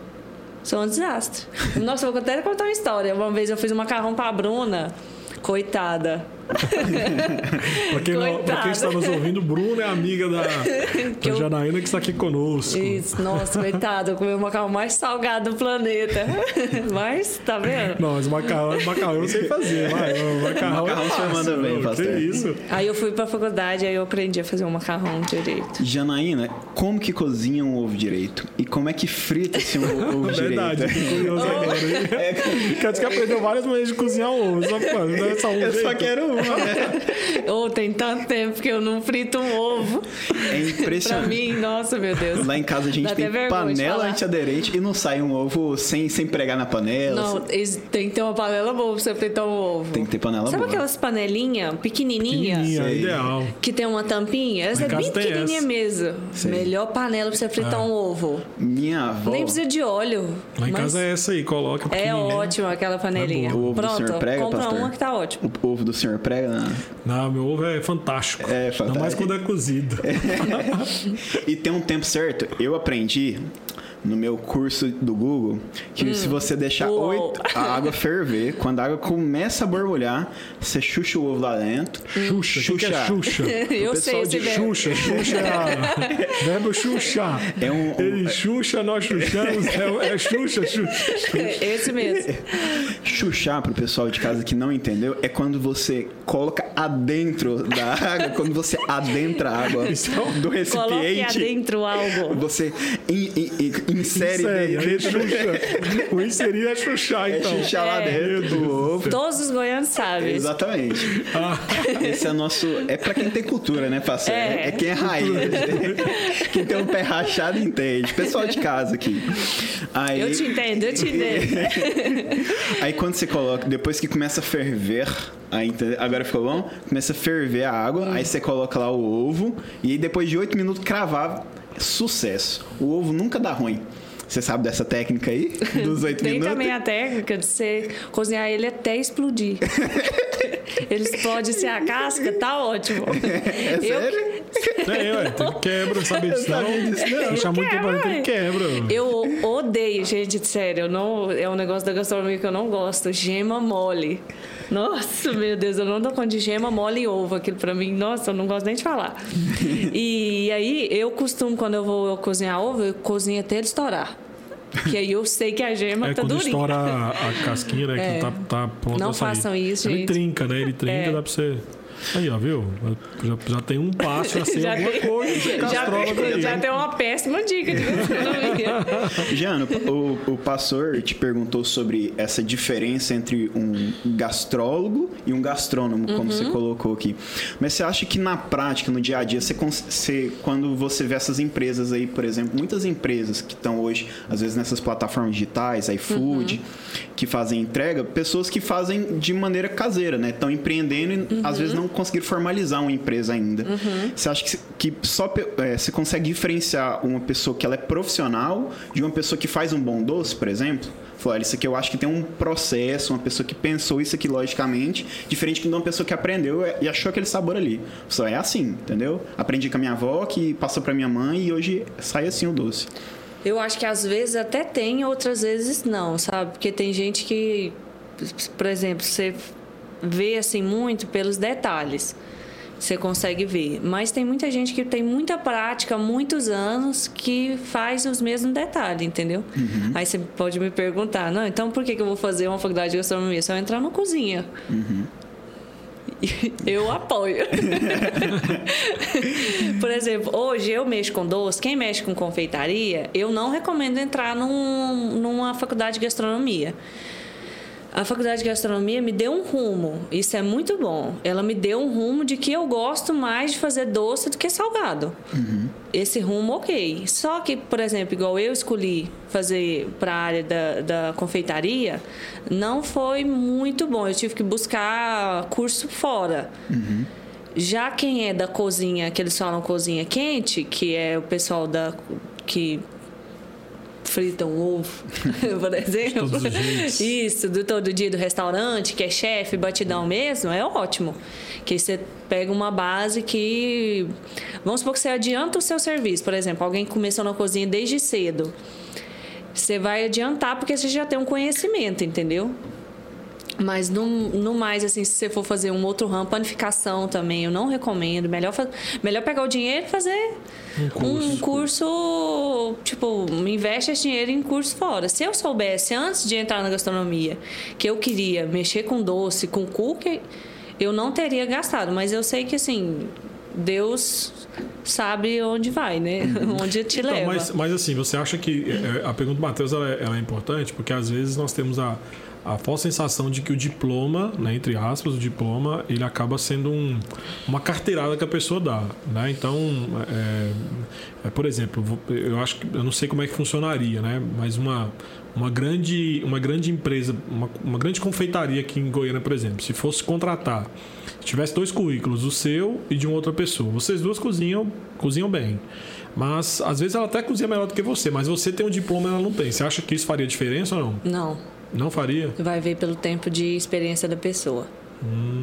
Sou um desastre. Nossa, vou até contar uma história. Uma vez eu fiz um macarrão pra Bruna. Coitada. Pra quem, não- pra quem está nos ouvindo, Bruno é amiga da, da eu- Janaína que está aqui conosco. Isso, nossa, coitada. Eu comi o macarrão mais salgado do planeta. Mas, tá vendo? Não, mas macarrão, macarrão eu sei fazer. Vai, o macarrão, Macarrão é você fácil, manda bem, que pastor. isso? Aí eu fui pra faculdade, aí eu aprendi a fazer um macarrão direito. Janaína, como que cozinha um ovo direito? E como é que frita-se um ovo Verdade, direito? fiquei curioso agora, hein? Quer dizer que aprendeu várias maneiras de cozinhar ovo. Só, não é só um Eu só jeito. quero né? Ou tem tanto tempo que eu não frito um ovo. É Pra impressionante. mim, nossa, meu Deus. Lá em casa a gente Dá tem panela antiaderente e não sai um ovo sem, sem pregar na panela. Não, eles- tem que ter uma panela boa pra você fritar um ovo. Tem que ter panela Sabe boa. aquelas panelinhas pequenininhas? Pequenininha, ideal. Que tem uma tampinha? Essa é em bem casa tem pequenininha essa. mesmo. Sei. Melhor panela pra você fritar um ovo. Minha avó. Nem precisa de óleo. Lá em casa é essa aí, coloca é ótima aquela panelinha. É. O ovo do Pronto, senhor prega, compra pastor? uma que tá ótimo. O ovo do senhor prega na... Não, meu ovo é fantástico. É Ainda mais fantástico. quando é cozido. e tem um tempo certo. Eu aprendi no meu curso do Google que se você deixar oito, a água ferver, quando a água começa a borbulhar, você xuxa o ovo lá dentro. Xuxa, o que que é Xuxa? Eu sei esse de. Xuxa, Xuxa é verbo Xuxa. É um- Ele Xuxa, nós Xuxamos. É, é Xuxa, Xuxa. Esse mesmo. Xuxar pro pessoal de casa que não entendeu é quando você coloca adentro da água, quando você adentra a água Então, do Coloque recipiente. adentro algo. Você in- in- in- insere, Insere, dentro. aí Xuxa. O inserir é Xuxa, É então. chuchar lá É. dentro do ovo. Todos os goianos sabem. Exatamente. Ah, Esse é nosso. É pra quem tem cultura, né, parceiro? É, É. é quem é raiz. quem tem um pé rachado entende. Pessoal de casa aqui. Aí, Eu te entendo, eu te entendo. aí quando você coloca, depois que começa a ferver, aí, agora ficou bom? Começa a ferver a água, aí você coloca lá o ovo, e aí depois de 8 minutos cravar, sucesso. O ovo nunca dá ruim. Você sabe dessa técnica aí? Dos 8 Tem minutos? também a técnica de você cozinhar ele até explodir. ele explode se a casca, tá ótimo. É sério? é, ué, ele quebra, sabe disso não? Deixa muito ali que ele ué. quebra. Eu odeio, gente, sério. Eu não, é um negócio da gastronomia que eu não gosto. Gema mole. Nossa, meu Deus, eu não dou conta de gema mole e ovo. Aquilo pra mim, nossa, eu não gosto nem de falar. E aí, eu costumo, quando eu vou cozinhar ovo, eu cozinho até ele estourar. Que aí eu sei que a gema É tá quando durinha. estoura a, a casquinha, né? É. Que tá, tá pronto Não façam isso, Ele gente. trinca, né? Ele trinca, É. dá pra você... Aí, ó, viu? Já, já tem um passo, já sei Já alguma tem- coisa de Já, gastrólogo aí. já tem uma péssima dica de. Jano, o, o pastor te perguntou sobre essa diferença entre um gastrólogo e um gastrônomo, como você colocou aqui. Mas você acha que na prática, no dia a dia, você, você- quando você vê essas empresas aí, por exemplo, muitas empresas que estão hoje, às vezes nessas plataformas digitais, iFood, que fazem entrega, pessoas que fazem de maneira caseira, né? Estão empreendendo e às vezes não conseguiram formalizar uma empresa ainda. Você acha que, que só é, você consegue diferenciar uma pessoa que ela é profissional de uma pessoa que faz um bom doce, por exemplo? Falou, isso aqui eu acho que tem um processo, uma pessoa que pensou isso aqui logicamente, diferente de uma pessoa que aprendeu e achou aquele sabor ali. Só é assim, entendeu? Aprendi com a minha avó, que passou pra minha mãe e hoje sai assim o doce. Eu acho que às vezes até tem, outras vezes não, sabe? Porque tem gente que, por exemplo, você vê assim muito pelos detalhes. Você consegue ver. Mas tem muita gente que tem muita prática, muitos anos, que faz os mesmos detalhes, entendeu? Aí você pode me perguntar, não, então por que que eu vou fazer uma faculdade de gastronomia? Eu entrar na cozinha. Eu apoio. Por exemplo, hoje eu mexo com doce, quem mexe com confeitaria, eu não recomendo entrar num, numa faculdade de gastronomia. A faculdade de gastronomia me deu um rumo, isso é muito bom. Ela me deu um rumo de que eu gosto mais de fazer doce do que salgado. Esse rumo, ok. Só que, por exemplo, igual eu escolhi fazer para a área da, da confeitaria, não foi muito bom. Eu tive que buscar curso fora. Já quem é da cozinha, que eles falam cozinha quente, que é o pessoal da que fritam ovo, por exemplo. Isso, do todo dia do restaurante, que é chefe, batidão mesmo, é ótimo. Que você pega uma base que. Vamos supor que você adianta o seu serviço. Por exemplo, alguém começou na cozinha desde cedo. Você vai adiantar porque você já tem um conhecimento, entendeu? Mas no, no mais, assim, se você for fazer um outro ramo, panificação também, eu não recomendo. Melhor, melhor pegar o dinheiro e fazer um curso. tipo, investe esse dinheiro em curso fora. Se eu soubesse antes de entrar na gastronomia que eu queria mexer com doce, com cookie, eu não teria gastado. Mas eu sei que, assim, Deus sabe onde vai, né? onde te Então, leva. mas, mas assim, você acha que é, a pergunta do Matheus ela, é- ela é importante porque às vezes nós temos a, a falsa sensação de que o diploma, né, entre aspas, o diploma, ele acaba sendo um, uma carteirada que a pessoa dá, né? Então, é, é, por exemplo, eu acho que eu não sei como é que funcionaria, né? Mas uma uma grande uma grande empresa, uma, uma grande confeitaria aqui em Goiânia, por exemplo, se fosse contratar, tivesse dois currículos, o seu e de uma outra pessoa, vocês duas cozinham cozinham bem. Mas às vezes ela até cozinha melhor do que você, mas você tem um diploma e ela não tem. Você acha que isso faria diferença ou não? Não, Não faria? vai ver pelo tempo de experiência da pessoa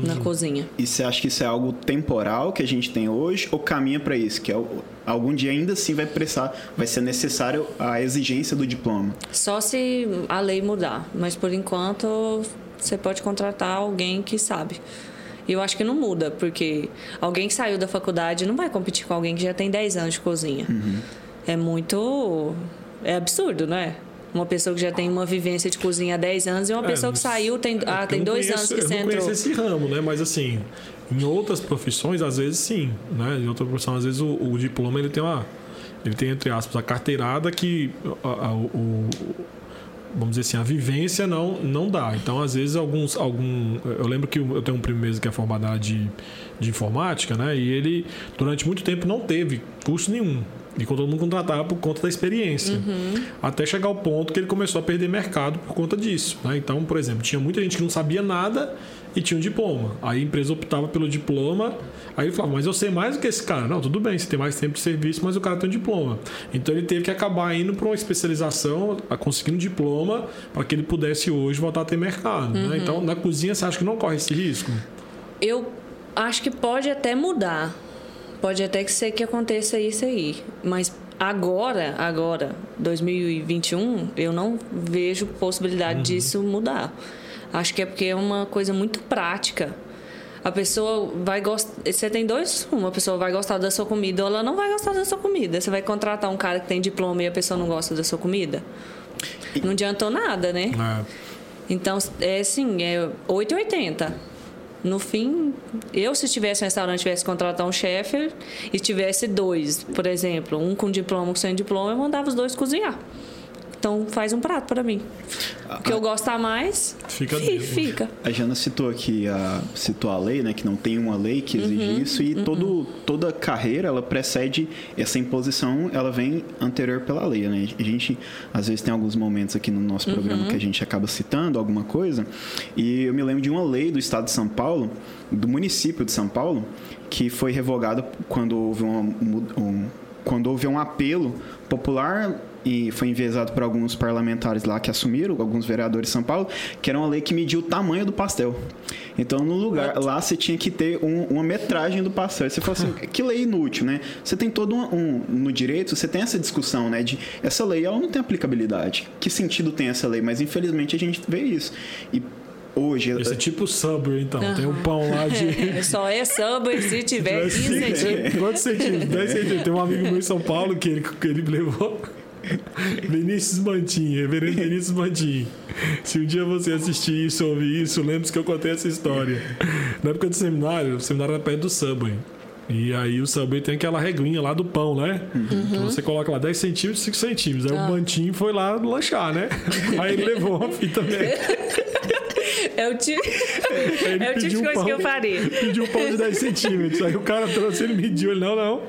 na cozinha. E você acha que isso é algo temporal que a gente tem hoje ou caminha para isso? Que é, algum dia ainda assim vai precisar, vai ser necessário a exigência do diploma. Só se a lei mudar, mas por enquanto você pode contratar alguém que sabe. E eu acho que não muda, porque alguém que saiu da faculdade não vai competir com alguém que já tem 10 anos de cozinha. É muito. É absurdo, não é? Uma pessoa que já tem uma vivência de cozinha há 10 anos e uma É, pessoa que saiu tem, é ah, porque tem eu dois conheço- anos que eu você não entrou. conheço esse ramo, né? Mas assim, em outras profissões, às vezes sim, né? Em outra profissão, às vezes o, o diploma ele tem uma ele tem, entre aspas, a carteirada que a, a, o, vamos dizer assim, a vivência não, não dá. Então, às vezes, alguns. Algum, eu lembro que eu tenho um primo mesmo que é formado na área de, de informática, né? E ele, durante muito tempo, não teve curso nenhum. E todo mundo contratava por conta da experiência. Uhum. Até chegar ao ponto que ele começou a perder mercado por conta disso. Né? Então, por exemplo, tinha muita gente que não sabia nada e tinha um diploma. Aí a empresa optava pelo diploma. Aí ele falava, mas eu sei mais do que esse cara. Não, tudo bem, você tem mais tempo de serviço, mas o cara tem um diploma. Então ele teve que acabar indo para uma especialização, conseguindo um diploma, para que ele pudesse hoje voltar a ter mercado. Né? Uhum. Então, na cozinha, você acha que não corre esse risco? Eu acho que pode até mudar. Pode até que ser que aconteça isso aí. Mas agora, agora, 2021, eu não vejo possibilidade disso mudar. Acho que é porque é uma coisa muito prática. A pessoa vai gostar. Você tem dois. Uma pessoa vai gostar da sua comida ou ela não vai gostar da sua comida. Você vai contratar um cara que tem diploma e a pessoa não gosta da sua comida? Não adiantou nada, né? É. Então, é assim, é 880. No fim, eu se tivesse um restaurante, tivesse que contratar um chefe e tivesse dois, por exemplo, um com diploma, um sem diploma, eu mandava os dois cozinhar. Então, faz um prato para mim. O que eu gostar mais, Fica fi- fica. A Jana citou aqui a citou a lei, né, que não tem uma lei que exige Uhum, isso e todo toda carreira ela precede essa imposição, ela vem anterior pela lei, né? A gente às vezes tem alguns momentos aqui no nosso programa Uhum. que a gente acaba citando alguma coisa e eu me lembro de uma lei do estado de São Paulo, do município de São Paulo, que foi revogada quando houve uma um, quando houve um apelo popular e foi enviesado por alguns parlamentares lá que assumiram, alguns vereadores de São Paulo, que era uma lei que mediu o tamanho do pastel. Então, no lugar, lá você tinha que ter um- uma metragem do pastel. Aí Você fala assim, que lei inútil, né? Você tem todo um, um- no direito, você tem essa discussão, né? De essa lei, ela não tem aplicabilidade. Que sentido tem essa lei? Mas infelizmente a gente vê isso. E hoje, Esse é tipo Subway, então. Tem um pão lá de. Só é samba se tiver 15 centímetros. Quantos centímetros? 10 centímetros. Tem um amigo meu em São Paulo que ele, que ele levou. Vinícius Mantin, reverendo Vinícius Mantin. Se um dia você assistir isso, ouvir isso, lembre-se que eu contei essa história. Na época do seminário, o seminário era perto do Subway. E aí o Subway tem aquela regrinha lá do pão, né? Que você coloca lá 10 centímetros, 5 centímetros. Aí o Mantin foi lá lanchar, né? Aí ele levou uma fita métrica. É o tipo, é o tipo de um coisa que eu faria. Pediu um pão de 10 centímetros. Aí o cara trouxe, ele mediu, ele, não, não.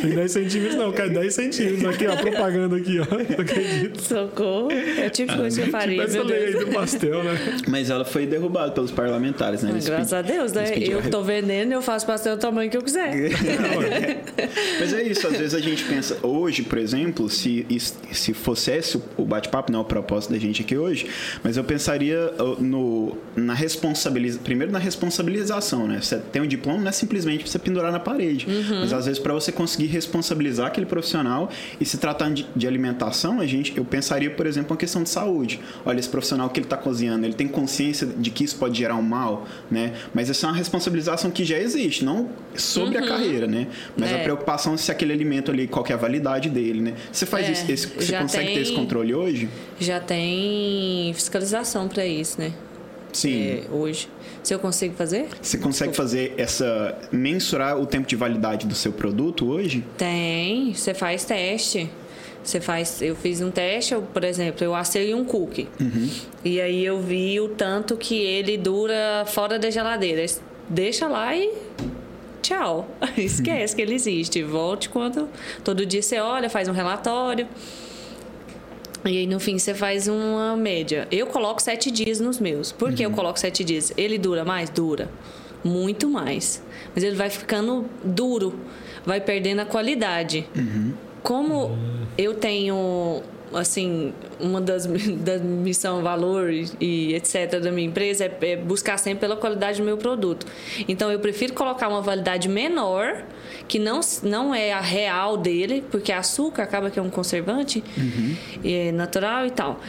Tem 10 centímetros, não, quer 10 centímetros. Aqui, ó, propaganda aqui, ó. Não acredito. Socorro. É o tipo de coisa que eu faria, Essa meu lei aí do pastel, né? mas ela foi derrubada pelos parlamentares, né? Eles Graças pedi- a Deus, né? Eu que tô vendendo, eu faço pastel do tamanho que eu quiser. Mas é isso, às vezes a gente pensa, hoje, por exemplo, se, se fosse esse o- bate-papo, não é o propósito da gente aqui hoje, mas eu pensaria uh, no, na responsabilização, primeiro na responsabilização, né? Você tem um diploma, não é simplesmente pra você pendurar na parede, mas às vezes para você conseguir responsabilizar aquele profissional e se tratando de, de alimentação, a gente, eu pensaria, por exemplo, uma questão de saúde. Olha, esse profissional que ele está cozinhando, ele tem consciência de que isso pode gerar um mal, né? Mas essa é uma responsabilização que já existe, não sobre a carreira, né? Mas a É. preocupação se aquele alimento ali, qual que é a validade dele, né? Você faz É, isso, esse- você já consegue ter esse tem- controle hoje? Já tem fiscalização pra isso, né? Sim. É, hoje. Se eu consigo fazer? Você consegue fazer essa mensurar o tempo de validade do seu produto hoje? Tem. Você faz teste. Você faz. Eu fiz um teste, eu, por exemplo, eu assei um cookie. E aí eu vi o tanto que ele dura fora da geladeira. Deixa lá e tchau. Esquece que ele existe. Volte quando. Todo dia você olha, faz um relatório. E aí, no fim, você faz uma média. Eu coloco sete dias nos meus. Por que eu coloco sete dias? Ele dura mais? Dura. Muito mais. Mas ele vai ficando duro. Vai perdendo a qualidade. Como eu tenho, assim, uma das, da missão, valor e etc. da minha empresa é, é buscar sempre pela qualidade do meu produto. Então, eu prefiro colocar uma validade menor, que não, não é a real dele, porque açúcar acaba que é um conservante e é natural e tal.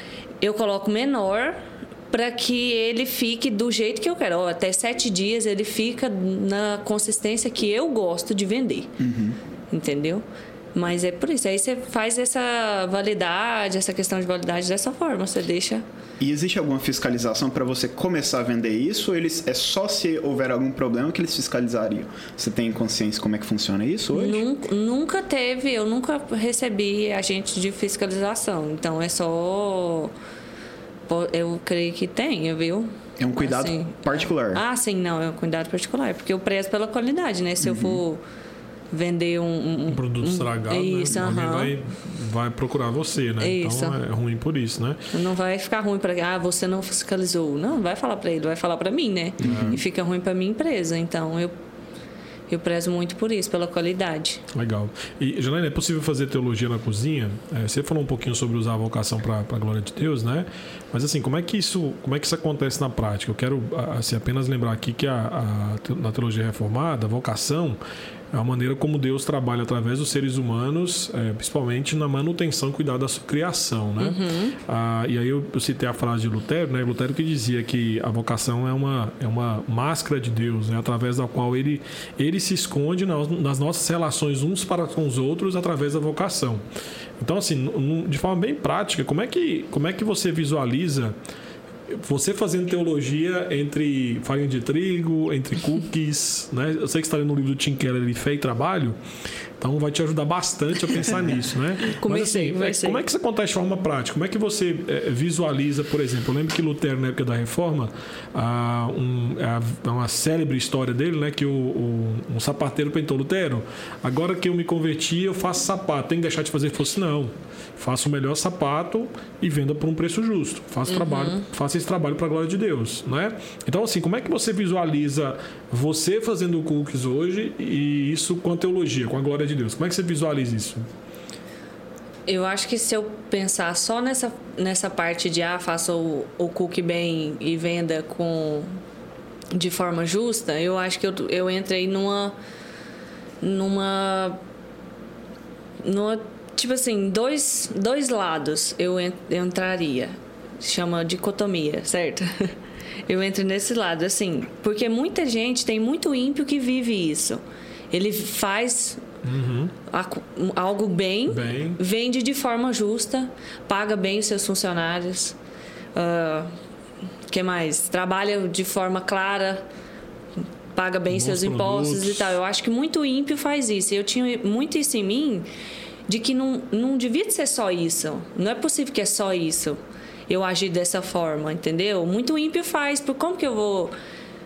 Eu coloco menor para que ele fique do jeito que eu quero. Até sete dias ele fica na consistência que eu gosto de vender. Entendeu? Mas é por isso. Aí você faz essa validade, essa questão de validade dessa forma. Você deixa. E existe alguma fiscalização para você começar a vender isso? Ou eles, é só se houver algum problema que eles fiscalizariam? Você tem consciência como é que funciona isso hoje? Nunca, nunca teve, eu nunca recebi agente de fiscalização. Então é só. Eu creio que tenha, viu? É um cuidado assim, particular. Ah, sim, não, é um cuidado particular. Porque eu prezo pela qualidade, né? Se uhum. eu for vender um, um, um produto estragado, né? isso, né? alguém vai, vai procurar você, né? Isso. Então é ruim por isso, né? Não vai ficar ruim para ah, você não fiscalizou. Não, vai falar para ele, vai falar para mim, né? Uhum. E fica ruim para minha empresa. Então eu eu prezo muito por isso, pela qualidade. Legal. E, Janaína, é possível fazer teologia na cozinha? É, você falou um pouquinho sobre usar a vocação para a glória de Deus, né? Mas assim, como é que isso, como é que isso acontece na prática? Eu quero assim, apenas lembrar aqui que a, a, na teologia reformada, a vocação é a maneira como Deus trabalha através dos seres humanos, é, principalmente na manutenção e cuidado da sua criação, né? Uhum. Ah, e aí eu, eu, citei a frase de Lutero, né? Lutero que dizia que a vocação é uma, é uma máscara de Deus, né? Através da qual ele, ele se esconde nas, nas nossas relações uns para com os outros através da vocação. Então, assim, de forma bem prática, como é que, como é que você visualiza você fazendo teologia entre farinha de trigo, entre cookies, né? Eu sei que está lendo o livro do Tim Keller, de Fé e Trabalho, então vai te ajudar bastante a pensar nisso, né? Comecei, Mas assim, é, como é que isso acontece de forma prática? Como é que você é, visualiza, por exemplo, eu lembro que Lutero, na época da Reforma, a, um, a, uma célebre história dele, né? Que o, o, um sapateiro perguntou, Lutero, agora que eu me converti, eu faço sapato, tem que deixar de fazer? Ele falou assim, não faça o melhor sapato e venda por um preço justo. Faça, uhum. trabalho, faça esse trabalho para a glória de Deus. Né? Então, assim, como é que você visualiza você fazendo cookies hoje e isso com a teologia, com a glória de Deus? Como é que você visualiza isso? Eu acho que se eu pensar só nessa, nessa parte de ah, faça o, o cookie bem e venda com de forma justa, eu acho que eu, eu entrei numa numa numa tipo assim, dois, dois lados eu, entraria. Chama dicotomia, certo? eu entro nesse lado, assim, porque muita gente tem muito ímpio que vive isso. Ele faz uhum. algo bem, bem, vende de forma justa, paga bem os seus funcionários. Uh, que mais? Trabalha de forma clara, paga bem Bons seus impostos produtos. e tal. Eu acho que muito ímpio faz isso. Eu tinha muito isso em mim de que não, não devia ser só isso. Não é possível que é só isso. Eu agir dessa forma, entendeu? Muito ímpio faz. Por como que eu vou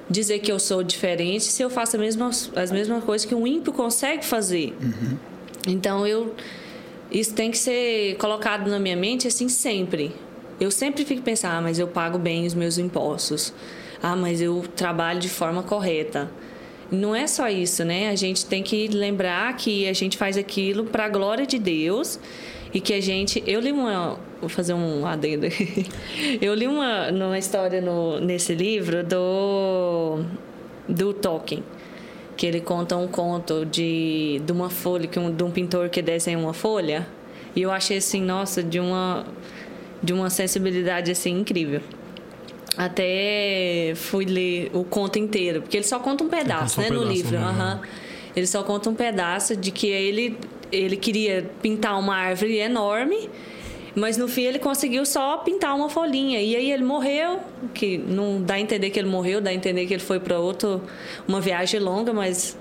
dizer que eu sou diferente se eu faço as mesmas, as mesmas coisas que um ímpio consegue fazer? Uhum. Então eu isso tem que ser colocado na minha mente assim sempre. Eu sempre fico pensando, ah, mas eu pago bem os meus impostos. Ah, mas eu trabalho de forma correta não é só isso, né? A gente tem que lembrar que a gente faz aquilo para a glória de Deus e que a gente. Eu li uma. Vou fazer um adendo. eu li uma, uma história no, nesse livro do, do Tolkien. Que ele conta um conto de, de uma folha, que um, de um pintor que desenha uma folha. E eu achei assim, nossa, de uma, de uma sensibilidade assim incrível até fui ler o conto inteiro, porque ele só conta um pedaço, né, um pedaço, no livro. Né? Uhum. Ele só conta um pedaço de que ele, ele queria pintar uma árvore enorme, mas no fim ele conseguiu só pintar uma folhinha. E aí ele morreu, que não dá a entender que ele morreu, dá a entender que ele foi para outro uma viagem longa, mas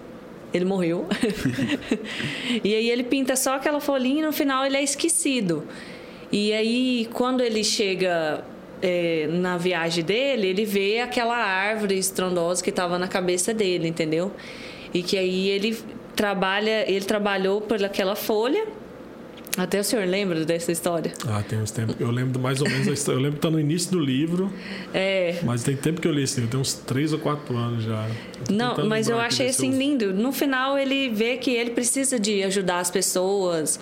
ele morreu. e aí ele pinta só aquela folhinha e no final ele é esquecido. E aí quando ele chega é, na viagem dele, ele vê aquela árvore estrondosa que estava na cabeça dele, entendeu? E que aí ele trabalha, ele trabalhou por aquela folha até o senhor lembra dessa história? Ah, tem uns tempos. Eu lembro mais ou menos da história. Eu lembro que está no início do livro. É. Mas tem tempo que eu li esse livro, tem uns três ou quatro anos já. Não, mas eu achei assim lindo. No final ele vê que ele precisa de ajudar as pessoas,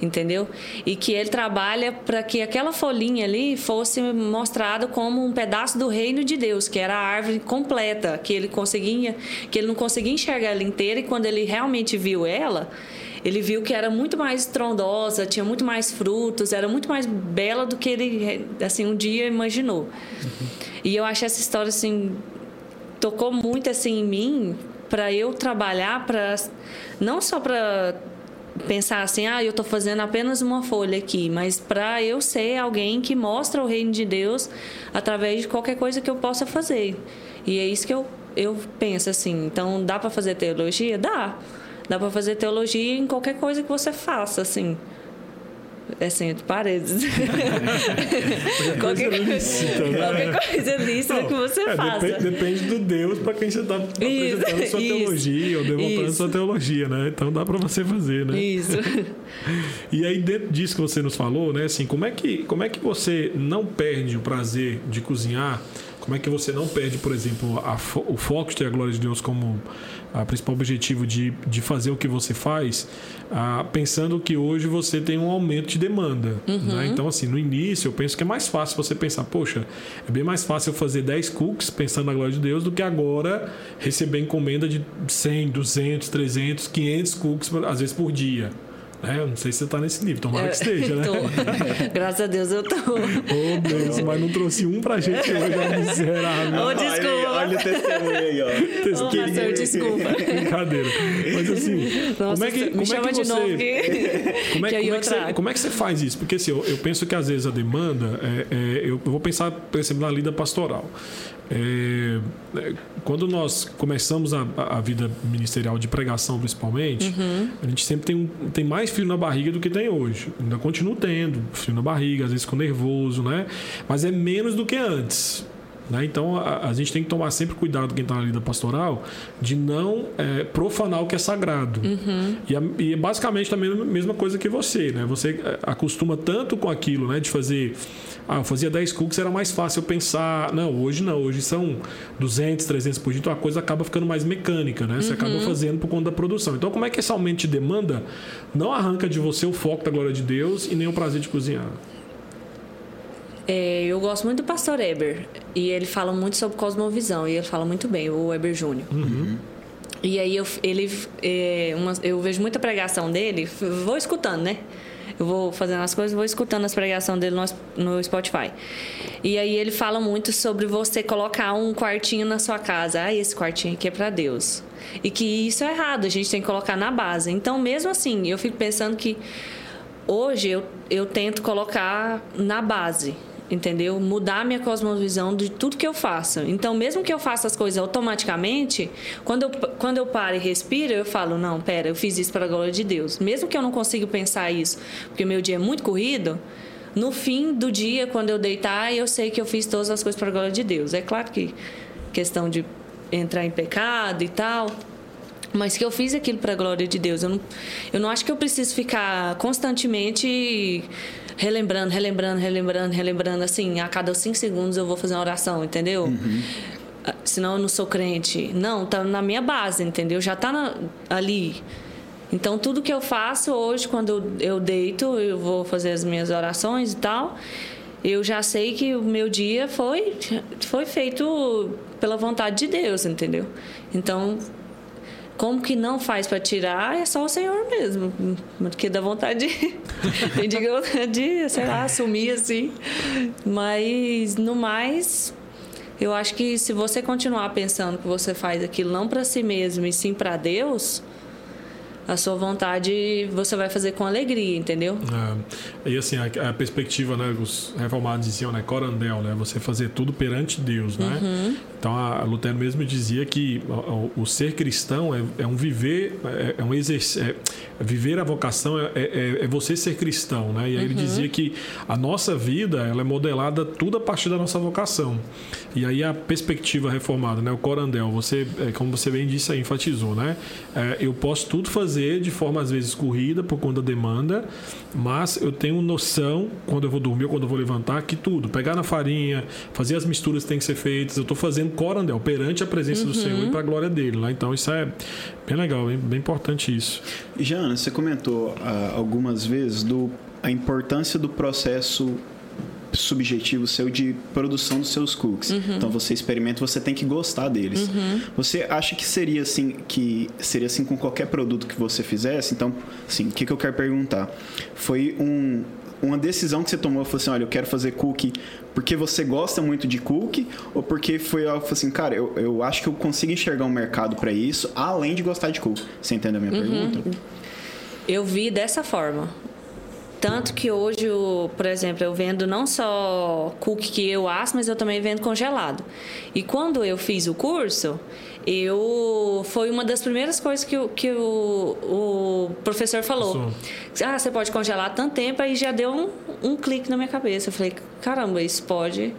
entendeu? E que ele trabalha para que aquela folhinha ali fosse mostrado como um pedaço do reino de Deus, que era a árvore completa, que ele conseguia, que ele não conseguia enxergar ela inteira e quando ele realmente viu ela, ele viu que era muito mais estrondosa, tinha muito mais frutos, era muito mais bela do que ele assim um dia imaginou. Uhum. E eu acho essa história assim tocou muito assim em mim para eu trabalhar para não só para pensar assim, ah, eu estou fazendo apenas uma folha aqui, mas para eu ser alguém que mostra o reino de Deus através de qualquer coisa que eu possa fazer. E é isso que eu, eu penso assim. Então, dá para fazer teologia? Dá. Dá para fazer teologia em qualquer coisa que você faça, assim é assim, entre paredes. qualquer, coisa, lícita, né? qualquer coisa lícita Não, que você é, faça. Depende, depende, do Deus para quem você está apresentando sua isso, teologia ou demonstrando isso. sua teologia, né? Então dá para você fazer, né? Isso. e aí, dentro disso que você nos falou, né? Assim, como é que, como é que você não perde o prazer de cozinhar? Como é que você não perde, por exemplo, a, o foco de ter a glória de Deus como a principal objetivo de, de fazer o que você faz, ah, pensando que hoje você tem um aumento de demanda. Uhum. Né? Então, assim, no início eu penso que é mais fácil você pensar, poxa, é bem mais fácil eu fazer 10 cookies pensando na glória de Deus do que agora receber encomenda de 100, 200, 300, 500 cookies, às vezes por dia. É, eu não sei se você está nesse nível, tomara que esteja, né? Graças a Deus eu tô. oh, Deus, mas não trouxe um pra gente hoje, é miserável. Oh, desculpa. Olha, olha, o testemunho aí, ó. Oh, pastor, desculpa. Brincadeira. Mas assim, Nossa, como é que, como é que você... Como é, como, é que você, como é que você faz isso? Porque assim, eu, eu penso que às vezes a demanda, é, é, eu vou pensar, por exemplo, na lida pastoral. É, é, quando nós começamos a, a, vida ministerial de pregação, principalmente, uhum. a gente sempre tem, tem mais frio na barriga do que tem hoje. Ainda continuo tendo frio na barriga, às vezes com nervoso, né? Mas é menos do que antes. Né? Então a, a, gente tem que tomar sempre cuidado, quem está na lida pastoral, de não é, profanar o que é sagrado. Uhum. E, a, e é basicamente também a mesma coisa que você. Né? Você é, acostuma tanto com aquilo né? de fazer ah, eu fazia 10 cookies, era mais fácil eu pensar. Não, hoje não, hoje são 200, 300 por dia, então a coisa acaba ficando mais mecânica, né? Você uhum. acaba fazendo por conta da produção. Então, como é que esse aumento de demanda não arranca de você o foco da glória de Deus e nem o prazer de cozinhar? É, eu gosto muito do pastor Eber. E ele fala muito sobre cosmovisão. E ele fala muito bem, o Eber Júnior. Uhum. E aí eu, ele, é, uma, eu vejo muita pregação dele, vou escutando, né? Eu vou fazendo as coisas, vou escutando as pregações dele no, no Spotify. E aí ele fala muito sobre você colocar um quartinho na sua casa. Ah, esse quartinho aqui é para Deus. E que isso é errado, a gente tem que colocar na base. Então, mesmo assim, eu fico pensando que hoje eu, eu tento colocar na base entendeu? Mudar minha cosmovisão de tudo que eu faço. Então, mesmo que eu faça as coisas automaticamente, quando eu, quando eu paro e respiro, eu falo: não, pera, eu fiz isso para a glória de Deus. Mesmo que eu não consiga pensar isso, porque meu dia é muito corrido, no fim do dia, quando eu deitar, eu sei que eu fiz todas as coisas para a glória de Deus. É claro que questão de entrar em pecado e tal. Mas que eu fiz aquilo para a glória de Deus. Eu não, eu não acho que eu preciso ficar constantemente relembrando, relembrando, relembrando, relembrando, assim, a cada cinco segundos eu vou fazer uma oração, entendeu? Uhum. Senão eu não sou crente. Não, tá na minha base, entendeu? Já tá na, ali. Então, tudo que eu faço hoje, quando eu deito, eu vou fazer as minhas orações e tal, eu já sei que o meu dia foi, foi feito pela vontade de Deus, entendeu? Então, como que não faz para tirar é só o Senhor mesmo. Porque dá vontade de. vontade de, sei lá, assumir assim. Mas no mais, eu acho que se você continuar pensando que você faz aquilo não para si mesmo e sim para Deus, a sua vontade você vai fazer com alegria, entendeu? É. E assim, a, a, perspectiva, né, os reformados diziam, né, corandel, né, você fazer tudo perante Deus, né? Uhum. Então, a Lutero mesmo dizia que o, o ser cristão é, é, um viver, é, é um exercício, é, viver a vocação é, é, é, você ser cristão, né? E aí uhum. ele dizia que a nossa vida, ela é modelada tudo a partir da nossa vocação. E aí a perspectiva reformada, né, o corandel, você, como você bem disse, aí, enfatizou, né? eu posso tudo fazer fazer de forma às vezes corrida por conta da demanda, mas eu tenho noção quando eu vou dormir ou quando eu vou levantar que tudo, pegar na farinha, fazer as misturas que tem que ser feitas, eu estou fazendo corandel perante a presença uhum. do Senhor e para a glória dele, lá. Então isso é bem legal, bem, bem importante isso. Jana, você comentou ah, algumas vezes do a importância do processo subjetivo seu de produção dos seus cookies. Uhum. Então você experimenta, você tem que gostar deles. Uhum. Você acha que seria assim que seria assim com qualquer produto que você fizesse? Então, assim, o que, que eu quero perguntar? Foi um uma decisão que você tomou, foi assim, olha, eu quero fazer cookie porque você gosta muito de cookie ou porque foi algo assim, cara, eu, eu acho que eu consigo enxergar um mercado para isso, além de gostar de cookie. Você entende a minha uhum. pergunta? Eu vi dessa forma. Tanto que hoje, eu, por exemplo, eu vendo não só cookie que eu asso, mas eu também vendo congelado. E quando eu fiz o curso, eu foi uma das primeiras coisas que, o, que o, o professor falou. Ah, você pode congelar tanto tempo, aí já deu um, um clique na minha cabeça. Eu falei, caramba, isso pode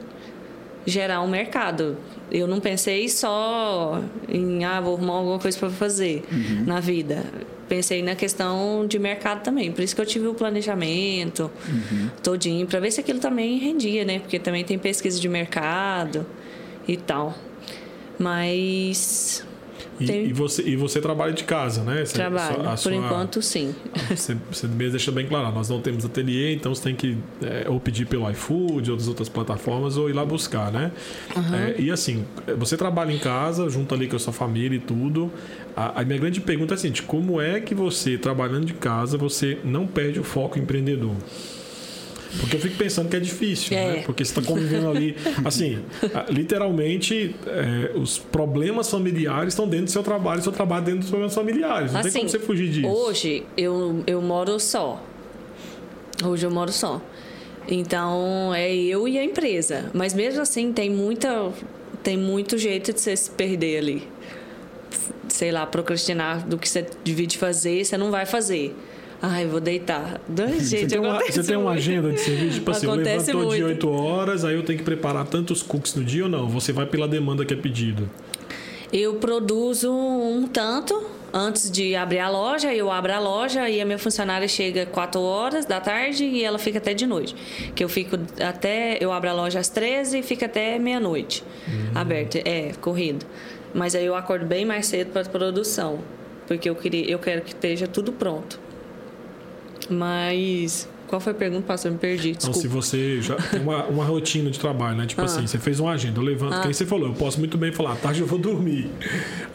gerar um mercado. Eu não pensei só em, ah, vou arrumar alguma coisa para fazer uhum. na vida pensei na questão de mercado também. Por isso que eu tive o planejamento uhum. todinho, para ver se aquilo também rendia, né? Porque também tem pesquisa de mercado e tal. Mas e, e, você, e você trabalha de casa, né? Você, Trabalho, por sua, enquanto sim. Você, você mesmo deixa bem claro, nós não temos ateliê, então você tem que é, ou pedir pelo iFood ou das outras plataformas ou ir lá buscar, né? Uhum. É, e assim, você trabalha em casa, junto ali com a sua família e tudo. A, a minha grande pergunta é a seguinte, como é que você, trabalhando de casa, você não perde o foco empreendedor? Porque eu fico pensando que é difícil, é. né? Porque você está convivendo ali. Assim, literalmente, é, os problemas familiares estão dentro do seu trabalho, o seu trabalho dentro dos problemas familiares. Não assim, tem como você fugir disso. Hoje, eu, eu moro só. Hoje eu moro só. Então, é eu e a empresa. Mas mesmo assim, tem muita. Tem muito jeito de você se perder ali. Sei lá, procrastinar do que você divide fazer, você não vai fazer. Ai, vou deitar. Dois gente, você tem, uma, você tem uma agenda de serviço? Tipo assim, acontece eu levanto de 8 horas, aí eu tenho que preparar tantos cookies no dia ou não? Você vai pela demanda que é pedido? Eu produzo um tanto antes de abrir a loja, eu abro a loja e a minha funcionária chega 4 horas da tarde e ela fica até de noite. Que eu fico até. Eu abro a loja às 13 e fica até meia-noite. Hum. Aberta. É, corrido. Mas aí eu acordo bem mais cedo para a produção. Porque eu, queria, eu quero que esteja tudo pronto. Mas qual foi a pergunta, pastor? Me perdi. Desculpa. Então, se você já tem uma, uma rotina de trabalho, né? Tipo ah. assim, você fez uma agenda, eu levanto. Ah. Que aí você falou, eu posso muito bem falar, tarde eu vou dormir.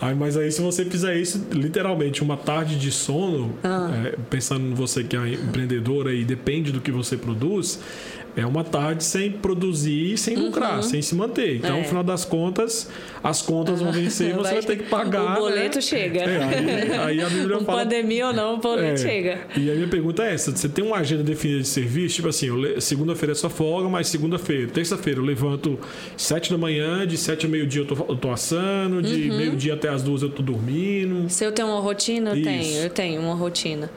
Aí, mas aí, se você fizer isso, literalmente, uma tarde de sono, ah. é, pensando em você que é empreendedora e depende do que você produz, é uma tarde sem produzir, sem uhum. lucrar, sem se manter. Então, é. no final das contas, as contas vão vencer e você vai, vai ter que pagar. O boleto né? chega. É, aí, aí, a Bíblia um fala. pandemia ou não, o boleto é, chega. E a minha pergunta é essa: você tem uma agenda definida de serviço? Tipo assim, segunda-feira é sua folga, mas segunda-feira, terça-feira eu levanto sete da manhã, de sete a meio-dia eu tô, eu tô assando, de uhum. meio-dia até as duas eu tô dormindo. Se eu tenho uma rotina, eu Isso. tenho, eu tenho uma rotina.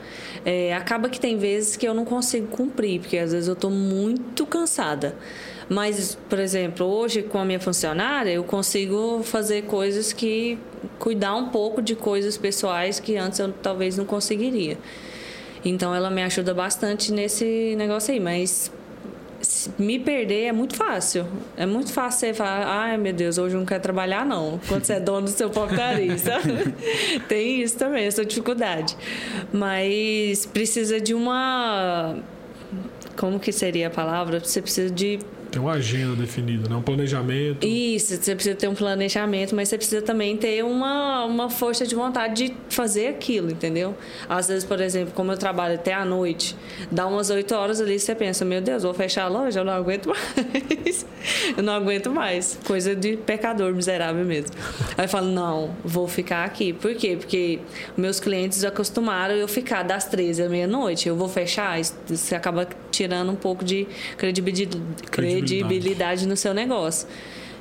É, acaba que tem vezes que eu não consigo cumprir, porque às vezes eu estou muito cansada. Mas, por exemplo, hoje com a minha funcionária, eu consigo fazer coisas que. cuidar um pouco de coisas pessoais que antes eu talvez não conseguiria. Então ela me ajuda bastante nesse negócio aí, mas me perder é muito fácil. É muito fácil você falar, ai meu Deus, hoje eu não quero trabalhar, não. Quando você é dono do seu próprio. Tem isso também, essa dificuldade. Mas precisa de uma. Como que seria a palavra? Você precisa de tem uma agenda definida, né? Um planejamento. Isso, você precisa ter um planejamento, mas você precisa também ter uma, uma força de vontade de fazer aquilo, entendeu? Às vezes, por exemplo, como eu trabalho até à noite, dá umas 8 horas ali, você pensa, meu Deus, vou fechar a loja, eu não aguento mais. eu não aguento mais. Coisa de pecador miserável mesmo. Aí eu falo, não, vou ficar aqui. Por quê? Porque meus clientes acostumaram eu ficar das 13 à meia-noite. Eu vou fechar, você acaba tirando um pouco de credibilidade credibilidade no seu negócio.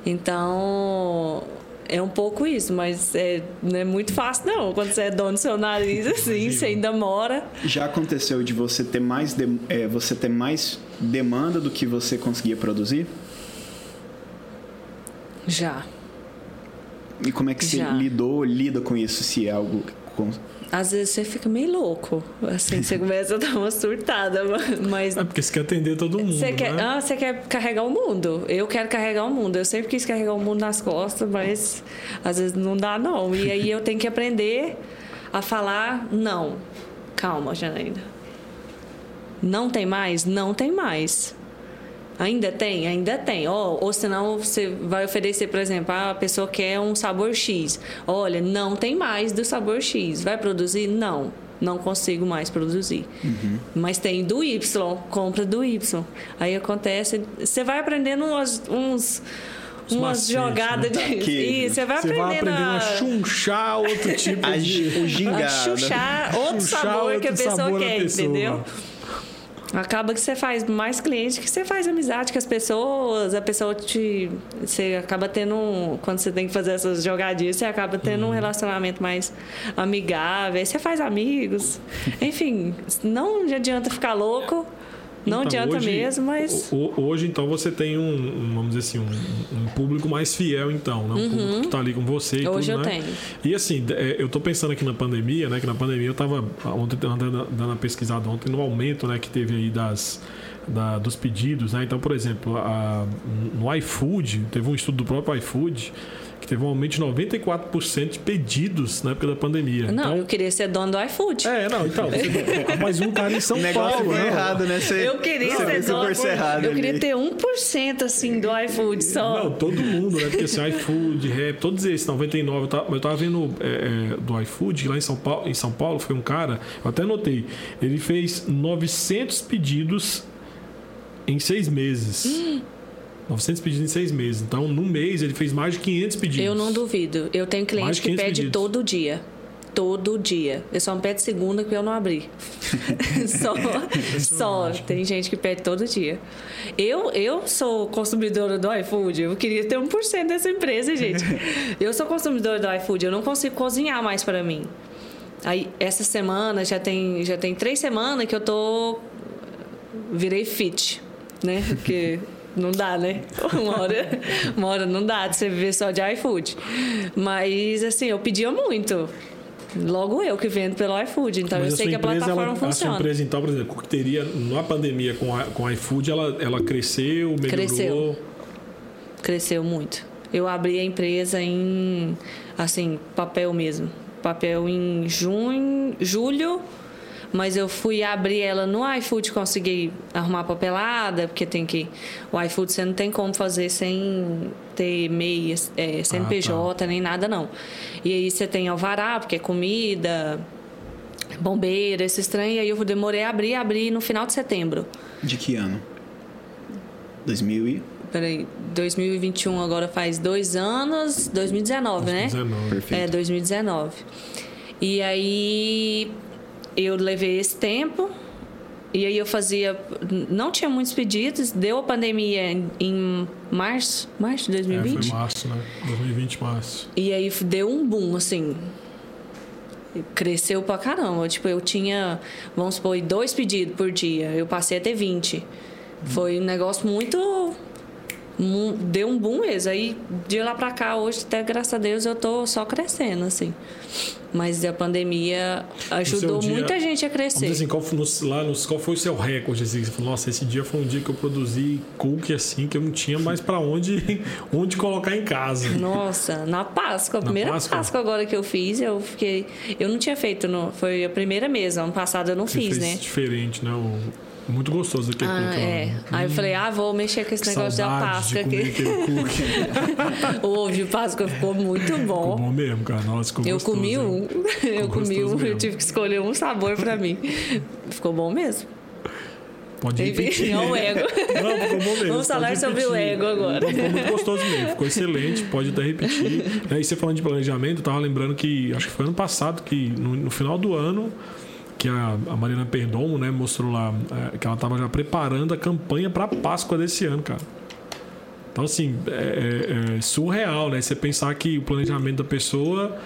Então, é um pouco isso, mas é, não é muito fácil, não. Quando você é dono do seu nariz, assim, você ainda mora. Já aconteceu de você ter mais, de, é, você ter mais demanda do que você conseguia produzir? Já. E como é que Já. você lidou, lida com isso, se é algo às vezes você fica meio louco. Assim, você começa a dar uma surtada, mas. É porque você quer atender todo mundo. Você né? quer, ah, você quer carregar o mundo. Eu quero carregar o mundo. Eu sempre quis carregar o mundo nas costas, mas às vezes não dá, não. E aí eu tenho que aprender a falar não. Calma, Janaína. Não tem mais? Não tem mais. Ainda tem? Ainda tem. Oh, ou senão você vai oferecer, por exemplo, ah, a pessoa quer um sabor X. Olha, não tem mais do sabor X. Vai produzir? Não. Não consigo mais produzir. Uhum. Mas tem do Y, compra do Y. Aí acontece. Você vai aprendendo uns, uns umas macetes, jogadas né? de. Queijo. Isso, você vai Você vai aprendendo aprendendo a a, chunchar outro tipo A, de... o a gingado. chuchar outro Chuchar sabor que a outro pessoa quer, pessoa. entendeu? Acaba que você faz mais cliente que você faz amizade com as pessoas, a pessoa te. Você acaba tendo. um- Quando você tem que fazer essas jogadinhas, você acaba tendo Uhum. um relacionamento mais amigável, aí você faz amigos. Enfim, não adianta ficar louco, não Então, adianta hoje- mesmo, mas. ho- ho- Hoje, então, você tem um, vamos dizer assim, um, um público mais fiel, então, né? Um público que tá ali com você e Uhum. Hoje tudo, eu né? tenho. E assim, é, eu tô pensando aqui na pandemia, né? Que na pandemia eu tava ontem dando, dando uma pesquisada ontem no aumento, né? Que teve aí das... da- dos pedidos, né? Então, por exemplo, a- no iFood, teve um estudo do próprio iFood que teve um aumento de 94% de pedidos na época da pandemia. Não, então, eu queria ser dono do iFood. é, não, então, você, mas um cara em São O negócio Paulo, foi né? errado, né? Você, Eu queria você ser dono. cerrado Eu queria ali. ter 1% assim do iFood só. Não, todo mundo, né? Porque assim, iFood, Rap, todos esses, 99. Eu tava, eu tava vendo é, é, do iFood, que lá em São, Paulo, em São Paulo foi um cara, eu até notei, ele fez 900 pedidos em seis meses. 900 pedidos em seis meses. Então, no mês, ele fez mais de 500 pedidos. Eu não duvido. Eu tenho cliente que 500 pede pedidos. todo dia. Todo dia. Eu só não pede segunda que eu não abri. só, só. Tem gente que pede todo dia. Eu, eu sou consumidora do iFood. Eu queria ter 1% dessa empresa, gente. Eu sou consumidora do iFood. Eu não consigo cozinhar mais para mim. Aí, essa semana, já tem, já tem três semanas que eu tô... Virei fit, né? Porque... Não dá, né? Uma hora, uma hora não dá de você viver só de iFood. Mas, assim, eu pedia muito. Logo eu que vendo pelo iFood. Então Mas eu sei que a empresa, plataforma ela, a sua funciona. empresa, então, por exemplo, que teria na pandemia com a, com iFood, ela, ela cresceu, melhorou. Cresceu. Cresceu muito. Eu abri a empresa em, assim, papel mesmo. Papel em junho, julho, mas eu fui abrir ela no iFood, consegui arrumar papelada, porque tem que. O iFood você não tem como fazer sem ter MEI, é, CNPJ, nem nada, não. E aí você tem alvará, porque é comida, bombeira, esse estranho. E aí eu demorei a abrir, abri no final de setembro. De que ano? 2000 e... Peraí, 2021 agora faz dois anos, 2019, né? 19. Perfeito. É, 2019. E aí eu levei esse tempo. E aí eu fazia. Não tinha muitos pedidos, deu a pandemia em, em março, março de É, 2020. foi março, né? 2020, março. E aí deu um boom, assim. Cresceu pra caramba. Tipo, eu tinha, vamos supor, dois pedidos por dia. Eu passei a ter 20. Foi um negócio muito. Deu um boom mesmo. Aí, de lá pra cá, hoje, até graças a Deus, eu tô só crescendo, assim. Mas a pandemia ajudou dia- muita gente a crescer. assim, qual, foi, no- lá nos, qual foi o seu recorde? Assim, você falou, nossa, esse dia foi um dia que eu produzi cookie assim, que eu não tinha mais pra onde, onde colocar em casa. Nossa, na Páscoa, a Na primeira Páscoa? Páscoa? agora que eu fiz, eu fiquei. Eu não tinha feito, no, foi a primeira mesmo. Ano passado eu não Você fiz, né? diferente, né? O- muito gostoso aquele Ah, cookie. é. Aí eu falei, ah, vou mexer com esse negócio da Páscoa aqui. o ovo de Páscoa ficou muito Ficou bom. bom mesmo, cara. Nossa, ficou Eu gostoso, comi um. Eu comi um, eu tive que escolher um sabor pra mim. Ficou bom mesmo. Pode repetir. é o ego. Não, ficou bom mesmo. Vamos falar sobre o ego agora. Não, ficou muito gostoso mesmo. Ficou excelente, pode até repetir. Aí você falando de planejamento, eu tava lembrando que, acho que foi ano passado, que no, no final do ano, que a, a Mariana Perdomo, né, mostrou lá é, que ela tava já preparando a campanha pra Páscoa desse ano, cara. Então, assim, é, é- é surreal, né? Você pensar que o planejamento da pessoa.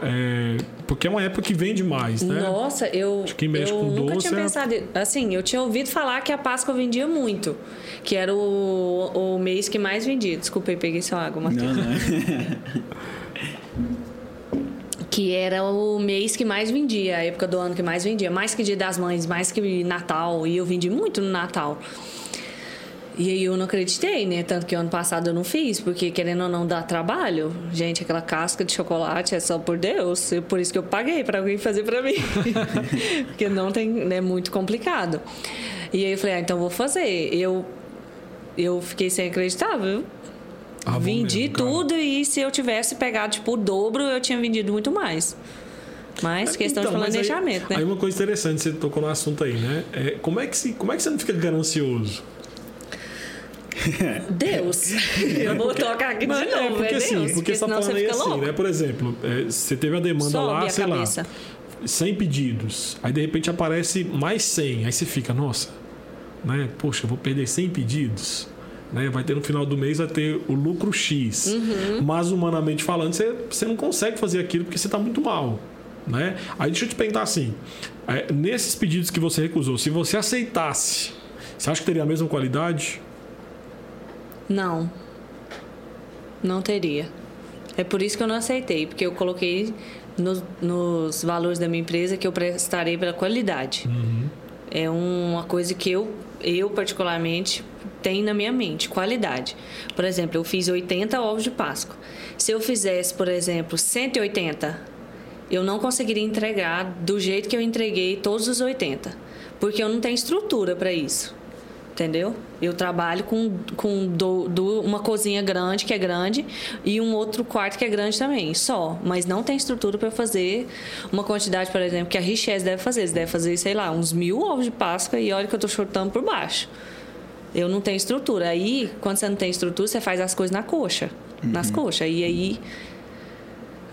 é, porque é uma época que vende mais, né? Nossa, eu, quem mexe eu com nunca doce tinha é- pensado. Assim, eu tinha ouvido falar que a Páscoa vendia muito. Que era o, o mês que mais vendia. Desculpa aí, peguei sua água, Matheus. Não, não. Que era o mês que mais vendia, a época do ano que mais vendia. Mais que Dia das Mães, mais que Natal. E eu vendi muito no Natal. E aí eu não acreditei, né? Tanto que ano passado eu não fiz, porque querendo ou não dá trabalho. Gente, aquela casca de chocolate é só por Deus. Por isso que eu paguei para alguém fazer para mim. porque não tem, é muito complicado. E aí eu falei, ah, então vou fazer. Eu eu fiquei sem acreditar, viu? Ah, Vendi mesmo, tudo e se eu tivesse pegado tipo o dobro, eu tinha vendido muito mais. Mas questão Então, de aí- planejamento, Aí né? uma coisa interessante, você tocou no assunto aí, né? É, como, é que se, como é que você não fica ganancioso? Deus. Eu vou tocar aqui Mas de novo, é porque, é Deus. assim, porque porque você tá senão falando você aí assim, louco. né? Por exemplo, é, você teve a demanda Sobe lá, a sei cabeça. lá, 100 pedidos. Aí de repente aparece mais 100. Aí você fica, nossa, né? Poxa, eu vou perder 100 pedidos. Né? Vai ter no final do mês vai ter o lucro X. Uhum. Mas humanamente falando, você, você não consegue fazer aquilo porque você está muito mal. Né? Aí deixa eu te perguntar assim: é, nesses pedidos que você recusou, se você aceitasse, você acha que teria a mesma qualidade? Não. Não teria. É por isso que eu não aceitei, porque eu coloquei nos, nos valores da minha empresa que eu prestarei pela qualidade. É uma coisa que eu, eu particularmente tenho na minha mente, qualidade. Por exemplo, eu fiz 80 ovos de Páscoa. Se eu fizesse, por exemplo, 180, eu não conseguiria entregar do jeito que eu entreguei todos os 80, porque eu não tenho estrutura para isso. Entendeu? Eu trabalho com, com do, do- uma cozinha grande, que é grande, e um outro quarto que é grande também, só. Mas não tem estrutura para fazer uma quantidade, por exemplo, que a Richesse deve fazer. Eles devem fazer, sei lá, uns mil ovos de Páscoa e olha que eu tô chutando por baixo. Eu não tenho estrutura. Aí, quando você não tem estrutura, você faz as coisas na coxa. Nas coxas. E aí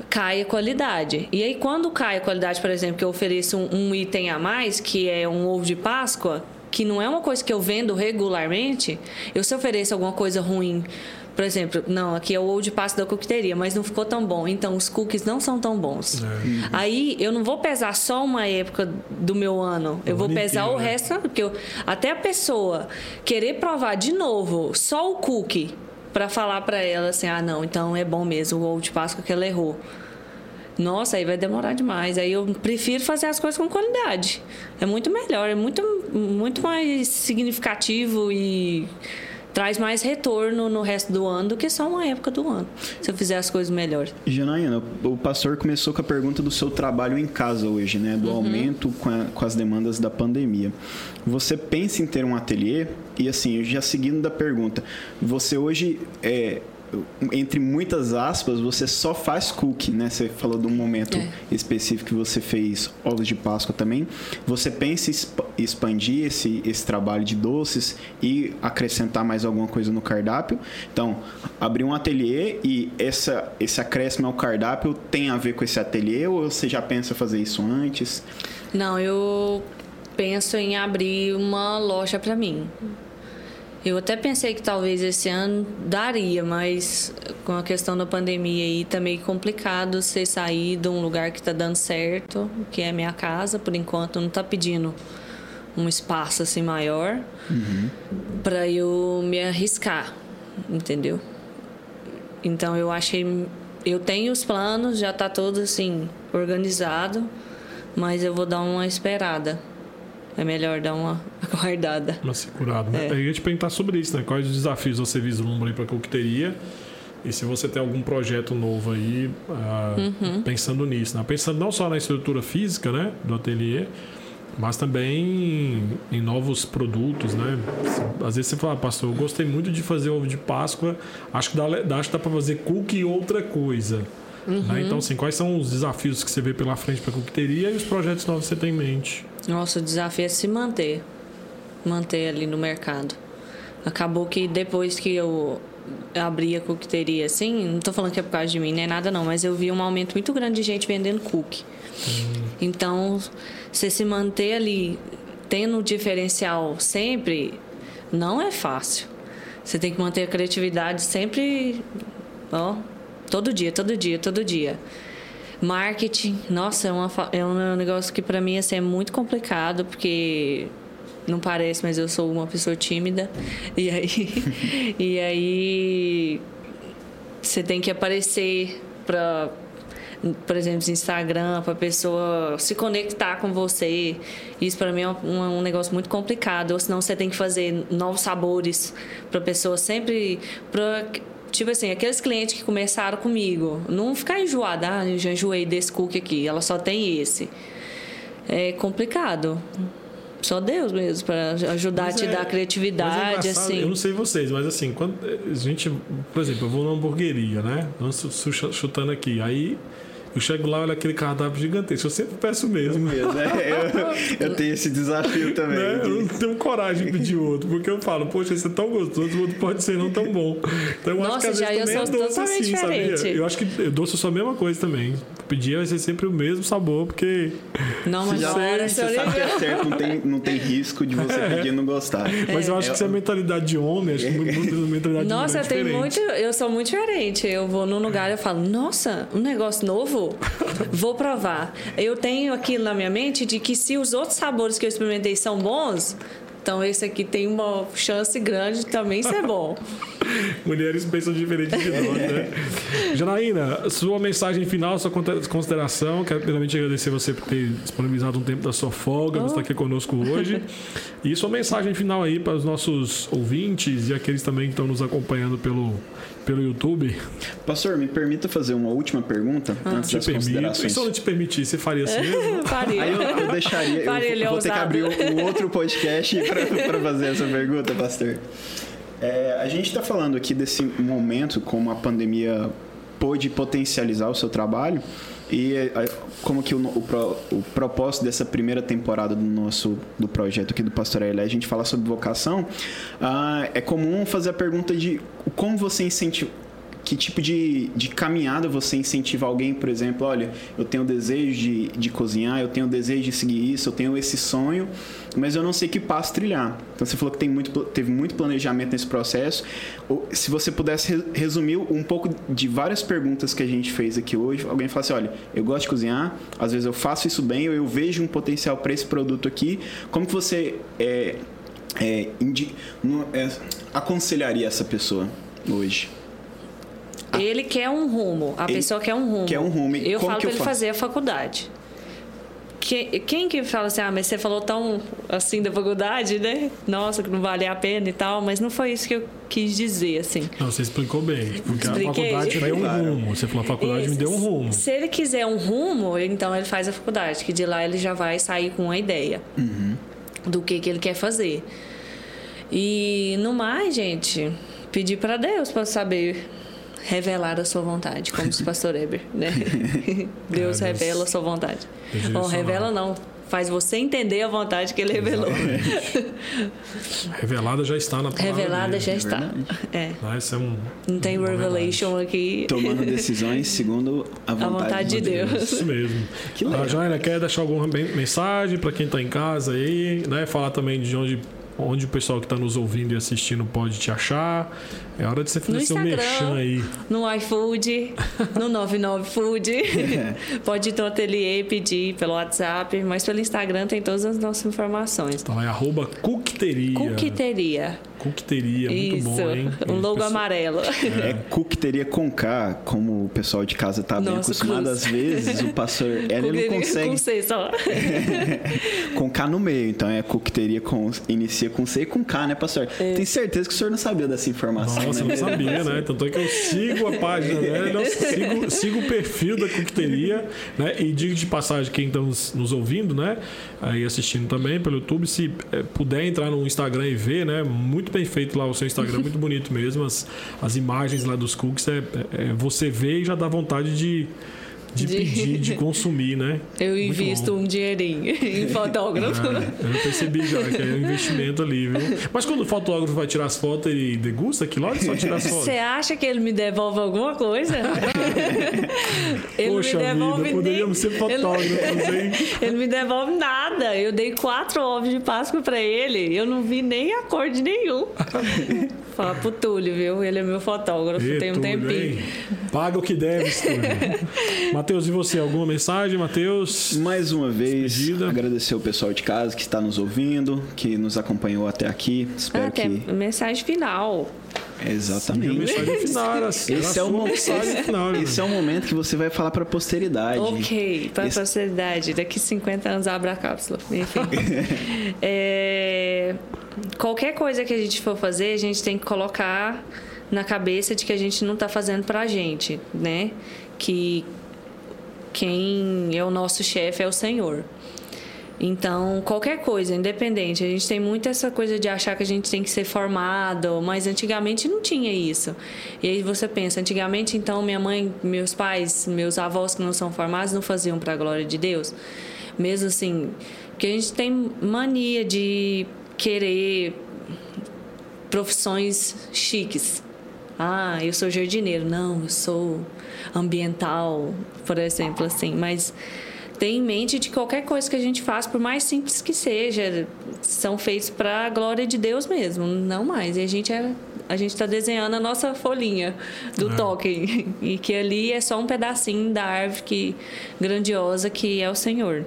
cai a qualidade. E aí, quando cai a qualidade, por exemplo, que eu ofereço um, um item a mais, que é um ovo de Páscoa, que não é uma coisa que eu vendo regularmente, eu se ofereço alguma coisa ruim. Por exemplo, não, aqui é o de Páscoa da coqueteria, mas não ficou tão bom. Então, os cookies não são tão bons. Aí, eu não vou pesar só uma época do meu ano. Eu O vou pesar inteiro, o né? resto, porque eu- até a pessoa querer provar de novo só o cookie para falar para ela assim, ah, não, então é bom mesmo o ovo de Páscoa que ela errou. Nossa, aí vai demorar demais. Aí eu prefiro fazer as coisas com qualidade. É muito melhor, é muito, muito mais significativo e traz mais retorno no resto do ano do que só uma época do ano. Se eu fizer as coisas melhor. Janaína, o pastor começou com a pergunta do seu trabalho em casa hoje, né? Do aumento com, a- com as demandas da pandemia. Você pensa em ter um ateliê? E assim, já seguindo da pergunta, você hoje, é, entre muitas aspas, você só faz cookie, né? Você falou de um momento É. específico que você fez ovos de Páscoa também. Você pensa em exp- expandir esse, esse trabalho de doces e acrescentar mais alguma coisa no cardápio? Então, abrir um ateliê e essa, esse acréscimo ao cardápio tem a ver com esse ateliê ou você já pensa fazer isso antes? Não, eu penso em abrir uma loja para mim. Eu até pensei que talvez esse ano daria, mas com a questão da pandemia aí tá meio complicado você sair de um lugar que tá dando certo, que é minha casa, por enquanto não tá pedindo um espaço assim maior para eu me arriscar, entendeu? Então eu achei eu tenho os planos, já tá tudo assim organizado, mas eu vou dar uma esperada. É melhor dar uma aguardada. Uma segurada, né? É. Eu ia te perguntar sobre isso, né? Quais os desafios você vislumbra aí para a coqueteria? E se você tem algum projeto novo aí, ah, Uhum. pensando nisso, né? Pensando não só na estrutura física, né? Do ateliê, mas também em novos produtos, né? Às vezes você fala, "Ah, pastor, eu gostei muito de fazer ovo de Páscoa, acho que dá, acho que dá para fazer cookie e outra coisa. Uhum. Né? Então, assim, quais são os desafios que você vê pela frente para a coqueteria e os projetos novos que você tem em mente? Nossa, o desafio é se manter. Manter ali no mercado. Acabou que depois que eu abri a coqueteria, assim, não tô falando que é por causa de mim, nem nada não, mas eu vi um aumento muito grande de gente vendendo cookie. Então, você se manter ali tendo um diferencial sempre, não é fácil. Você tem que manter a criatividade sempre, ó, todo dia, todo dia, todo dia. Marketing, nossa, é, uma, é um negócio que para mim assim, é muito complicado, porque não parece, mas eu sou uma pessoa tímida. E aí, e aí você tem que aparecer para por exemplo, Instagram, para a pessoa se conectar com você. Isso para mim é um, um negócio muito complicado. Ou senão você tem que fazer novos sabores para a pessoa sempre. Tipo assim, aqueles clientes que começaram comigo, não ficar enjoada. Ah, eu já enjoei desse cookie aqui, ela só tem esse. É complicado. Só Deus mesmo para ajudar Mas a te é- dar é criatividade, engraçado, assim. Eu não sei vocês, mas assim, quando a gente, por exemplo, eu vou numa hamburgueria, né? Vamos chu- chu- chutando aqui. Aí Eu chego lá, olha aquele cardápio gigantesco. Eu sempre peço o mesmo. Mesmo, né? eu, eu tenho esse desafio também. Né? Eu não de- tenho coragem de pedir outro, porque eu falo, poxa, esse é tão gostoso, o outro pode ser não tão bom. Então eu acho Nossa, que às já vezes eu também é sou doce totalmente assim, sabia? diferente. Eu acho que doce é só a mesma coisa também. Pedir vai ser sempre o mesmo sabor, porque. Não, mas Já hora você você sabe que é certo, não tem, não tem risco de você pedir e não gostar. Mas eu acho que isso é mentalidade de homem, acho que muito, muito mentalidade de Nossa, mulher é tem diferente. muito. Eu sou muito diferente. Eu vou num lugar e eu falo, nossa, um negócio novo? Vou provar. Eu tenho aquilo na minha mente de que se os outros sabores que eu experimentei são bons, então esse aqui tem uma chance grande de também ser bom. Mulheres pensam diferente de nós, né? Janaína, sua mensagem final, sua consideração. Quero primeiramente agradecer você por ter disponibilizado um tempo da sua folga, você estar aqui conosco hoje. E sua mensagem final aí para os nossos ouvintes e aqueles também que estão nos acompanhando pelo, pelo YouTube. Pastor, me permita fazer uma última pergunta antes Te das permito. E considerações. se eu não te permitir, você faria assim mesmo? Faria. Aí eu, eu deixaria. Faria, é Eu vou ter que abrir um outro podcast para fazer essa pergunta, pastor. É, a gente está falando aqui desse momento como a pandemia pôde potencializar o seu trabalho e é, como que o, o, o propósito dessa primeira temporada do nosso do projeto aqui do Pastor Elé, a gente fala sobre vocação, ah, é comum fazer a pergunta de como você incentiva que tipo de, de caminhada você incentiva alguém, por exemplo, olha, eu tenho desejo de, de cozinhar, eu tenho desejo de seguir isso, eu tenho esse sonho, mas eu não sei que passo trilhar. Então você falou que tem muito, teve muito planejamento nesse processo. Se você pudesse re- resumir um pouco de várias perguntas que a gente fez aqui hoje, alguém fala assim, olha, eu gosto de cozinhar, às vezes eu faço isso bem, ou eu vejo um potencial para esse produto aqui, como que você é, é, indi- é, aconselharia essa pessoa hoje? Ele quer um rumo, a Ele pessoa quer um rumo. quer um rumo. E Eu como falo eu ele faço? fazer a faculdade. Que- Quem que fala assim, ah, mas você falou tão assim da faculdade, né? Nossa, que não vale a pena e tal, mas não foi isso que eu quis dizer, assim. Não, você explicou bem. Porque Expliquei? a faculdade me deu um rumo. Você falou, a faculdade me Esse- deu um rumo. Se ele quiser um rumo, então ele faz a faculdade, que de lá ele já vai sair com uma ideia Uhum. do que, que ele quer fazer. E no mais, gente, pedir para Deus para saber revelar a sua vontade, como o pastor Eber, né? Deus É, Deus- revela a sua vontade. Deus Ou revela não, faz você entender a vontade que ele revelou. Revelada já está na palavra Revelada dele. já está. verdade. É, Ah, é um, não tem uma revelation aqui. Tomando decisões segundo a vontade, vontade de Deus. Isso mesmo. Que legal. A Jaina quer deixar alguma men- mensagem para quem está em casa aí, né? Falar também de onde, onde o pessoal que está nos ouvindo e assistindo pode te achar. É hora de você fazer No seu merchan Instagram. aí. No iFood, no 99 Food. Pode ir no ateliê e pedir pelo WhatsApp, mas pelo Instagram tem todas as nossas informações. Lá, é arroba Cookteria. Coqueteria. Cookteria, muito Isso. bom, hein? Um logo Pessoal- amarelo. É cookteria com K, como o pessoal de casa tá bem acostumado. cruz. Às vezes o pastor ele não consegue Com C só. com K no meio. Então é cookteria com inicia com C e com K, né, pastor? Tenho certeza que o senhor não sabia dessa informação. Nossa, eu né? não sabia, né? Tanto é que eu sigo a página dela, eu sigo, sigo o perfil da coqueteria, né? E digo de passagem, quem está nos, nos ouvindo, né? Aí assistindo também pelo YouTube, se eh, puder entrar no Instagram e ver, né? Muito bem feito lá o seu Instagram, muito bonito mesmo. As, as imagens lá dos cookies, é, é- é- você vê e já dá vontade de, de, De- pedir, de consumir, né? Eu Muito invisto bom. um dinheirinho em fotógrafo. Ah, eu percebi já que é um investimento ali, viu? Mas quando o fotógrafo vai tirar as fotos, ele degusta aquilo lá só tira as fotos? Você acha que ele me devolve alguma coisa? ele Poxa me devolve vida, poderíamos ser fotógrafos, ele, hein? ele me devolve nada. Eu dei quatro ovos de Páscoa pra ele. Eu não vi nem a cor de nenhum. Fala pro Túlio, viu? Ele é meu fotógrafo. Ê, tem um Túlio, tempinho. hein? Paga o que deve, Túlio. Matheus, e você? Alguma mensagem, Matheus? Mais uma vez, Despedida. agradecer o pessoal de casa que está nos ouvindo, que nos acompanhou até aqui. Espero Ah, que. mensagem final. Exatamente. mensagem final era, Esse é, o momento, mensagem final. né? esse é o momento que você vai falar para a posteridade. Ok, para a Esse- posteridade. Daqui 50 anos abre a cápsula. Enfim. É, qualquer coisa que a gente for fazer, a gente tem que colocar na cabeça de que a gente não está fazendo para a gente, né? Que quem é o nosso chefe é o Senhor. Então, qualquer coisa, independente. A gente tem muito essa coisa de achar que a gente tem que ser formado, mas antigamente não tinha isso. E aí você pensa, antigamente, então, minha mãe, meus pais, meus avós que não são formados não faziam para a glória de Deus. Mesmo assim, porque a gente tem mania de querer profissões chiques. Ah, eu sou jardineiro. Não, eu sou ambiental, por exemplo, assim. Mas tem em mente de qualquer coisa que a gente faz, por mais simples que seja, são feitos para a glória de Deus mesmo, não mais. E a gente é a gente está desenhando a nossa folhinha do é. toque e que ali é só um pedacinho da árvore que grandiosa que é o Senhor.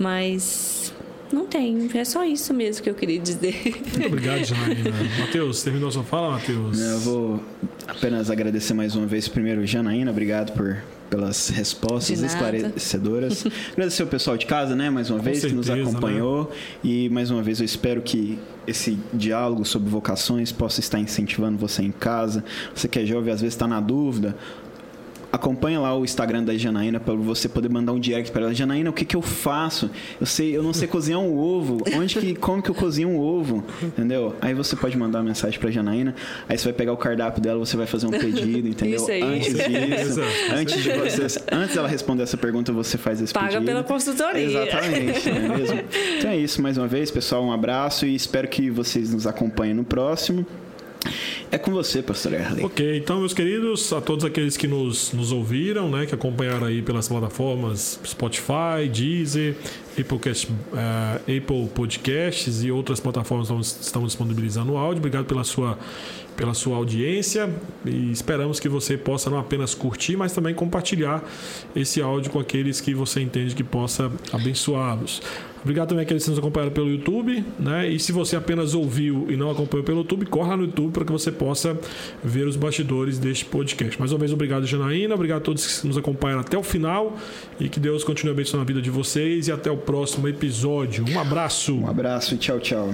Mas não tem, é só isso mesmo que eu queria dizer. Muito obrigado, Janaína. Matheus, terminou a sua fala, Matheus? Eu vou apenas agradecer mais uma vez primeiro, Janaína, obrigado por pelas respostas esclarecedoras. Agradecer o pessoal de casa, né, mais uma Com vez, certeza, que nos acompanhou. Né? E mais uma vez eu espero que esse diálogo sobre vocações possa estar incentivando você em casa. Você que é jovem, às vezes está na dúvida acompanha lá o Instagram da Janaína para você poder mandar um direct para ela. Janaína, o que que eu faço? Eu sei, eu não sei cozinhar um ovo. Onde que como que eu cozinho um ovo? Entendeu? Aí você pode mandar uma mensagem para Janaína. Aí você vai pegar o cardápio dela, você vai fazer um pedido, entendeu? Isso aí. Antes disso, antes de você, antes dela responder essa pergunta, você faz esse Paga pedido. Paga pela consultoria. Exatamente, não é mesmo? Então é isso, mais uma vez, pessoal, um abraço e espero que vocês nos acompanhem no próximo. É com você, pastor Erley. Ok, então, meus queridos, a todos aqueles que nos, nos ouviram, né, que acompanharam aí pelas plataformas Spotify, Deezer, Applecast, uh, Apple Podcasts e outras plataformas que estamos disponibilizando o áudio. Obrigado pela sua, pela sua audiência e esperamos que você possa não apenas curtir, mas também compartilhar esse áudio com aqueles que você entende que possa abençoá-los. Obrigado também àqueles que nos acompanharam pelo YouTube, né? E se você apenas ouviu e não acompanhou pelo YouTube, corra no YouTube para que você possa ver os bastidores deste podcast. Mais uma vez, obrigado, Janaína. Obrigado a todos que nos acompanharam até o final e que Deus continue abençoando a vida de vocês e até o próximo episódio. Um abraço. Um abraço e tchau, tchau.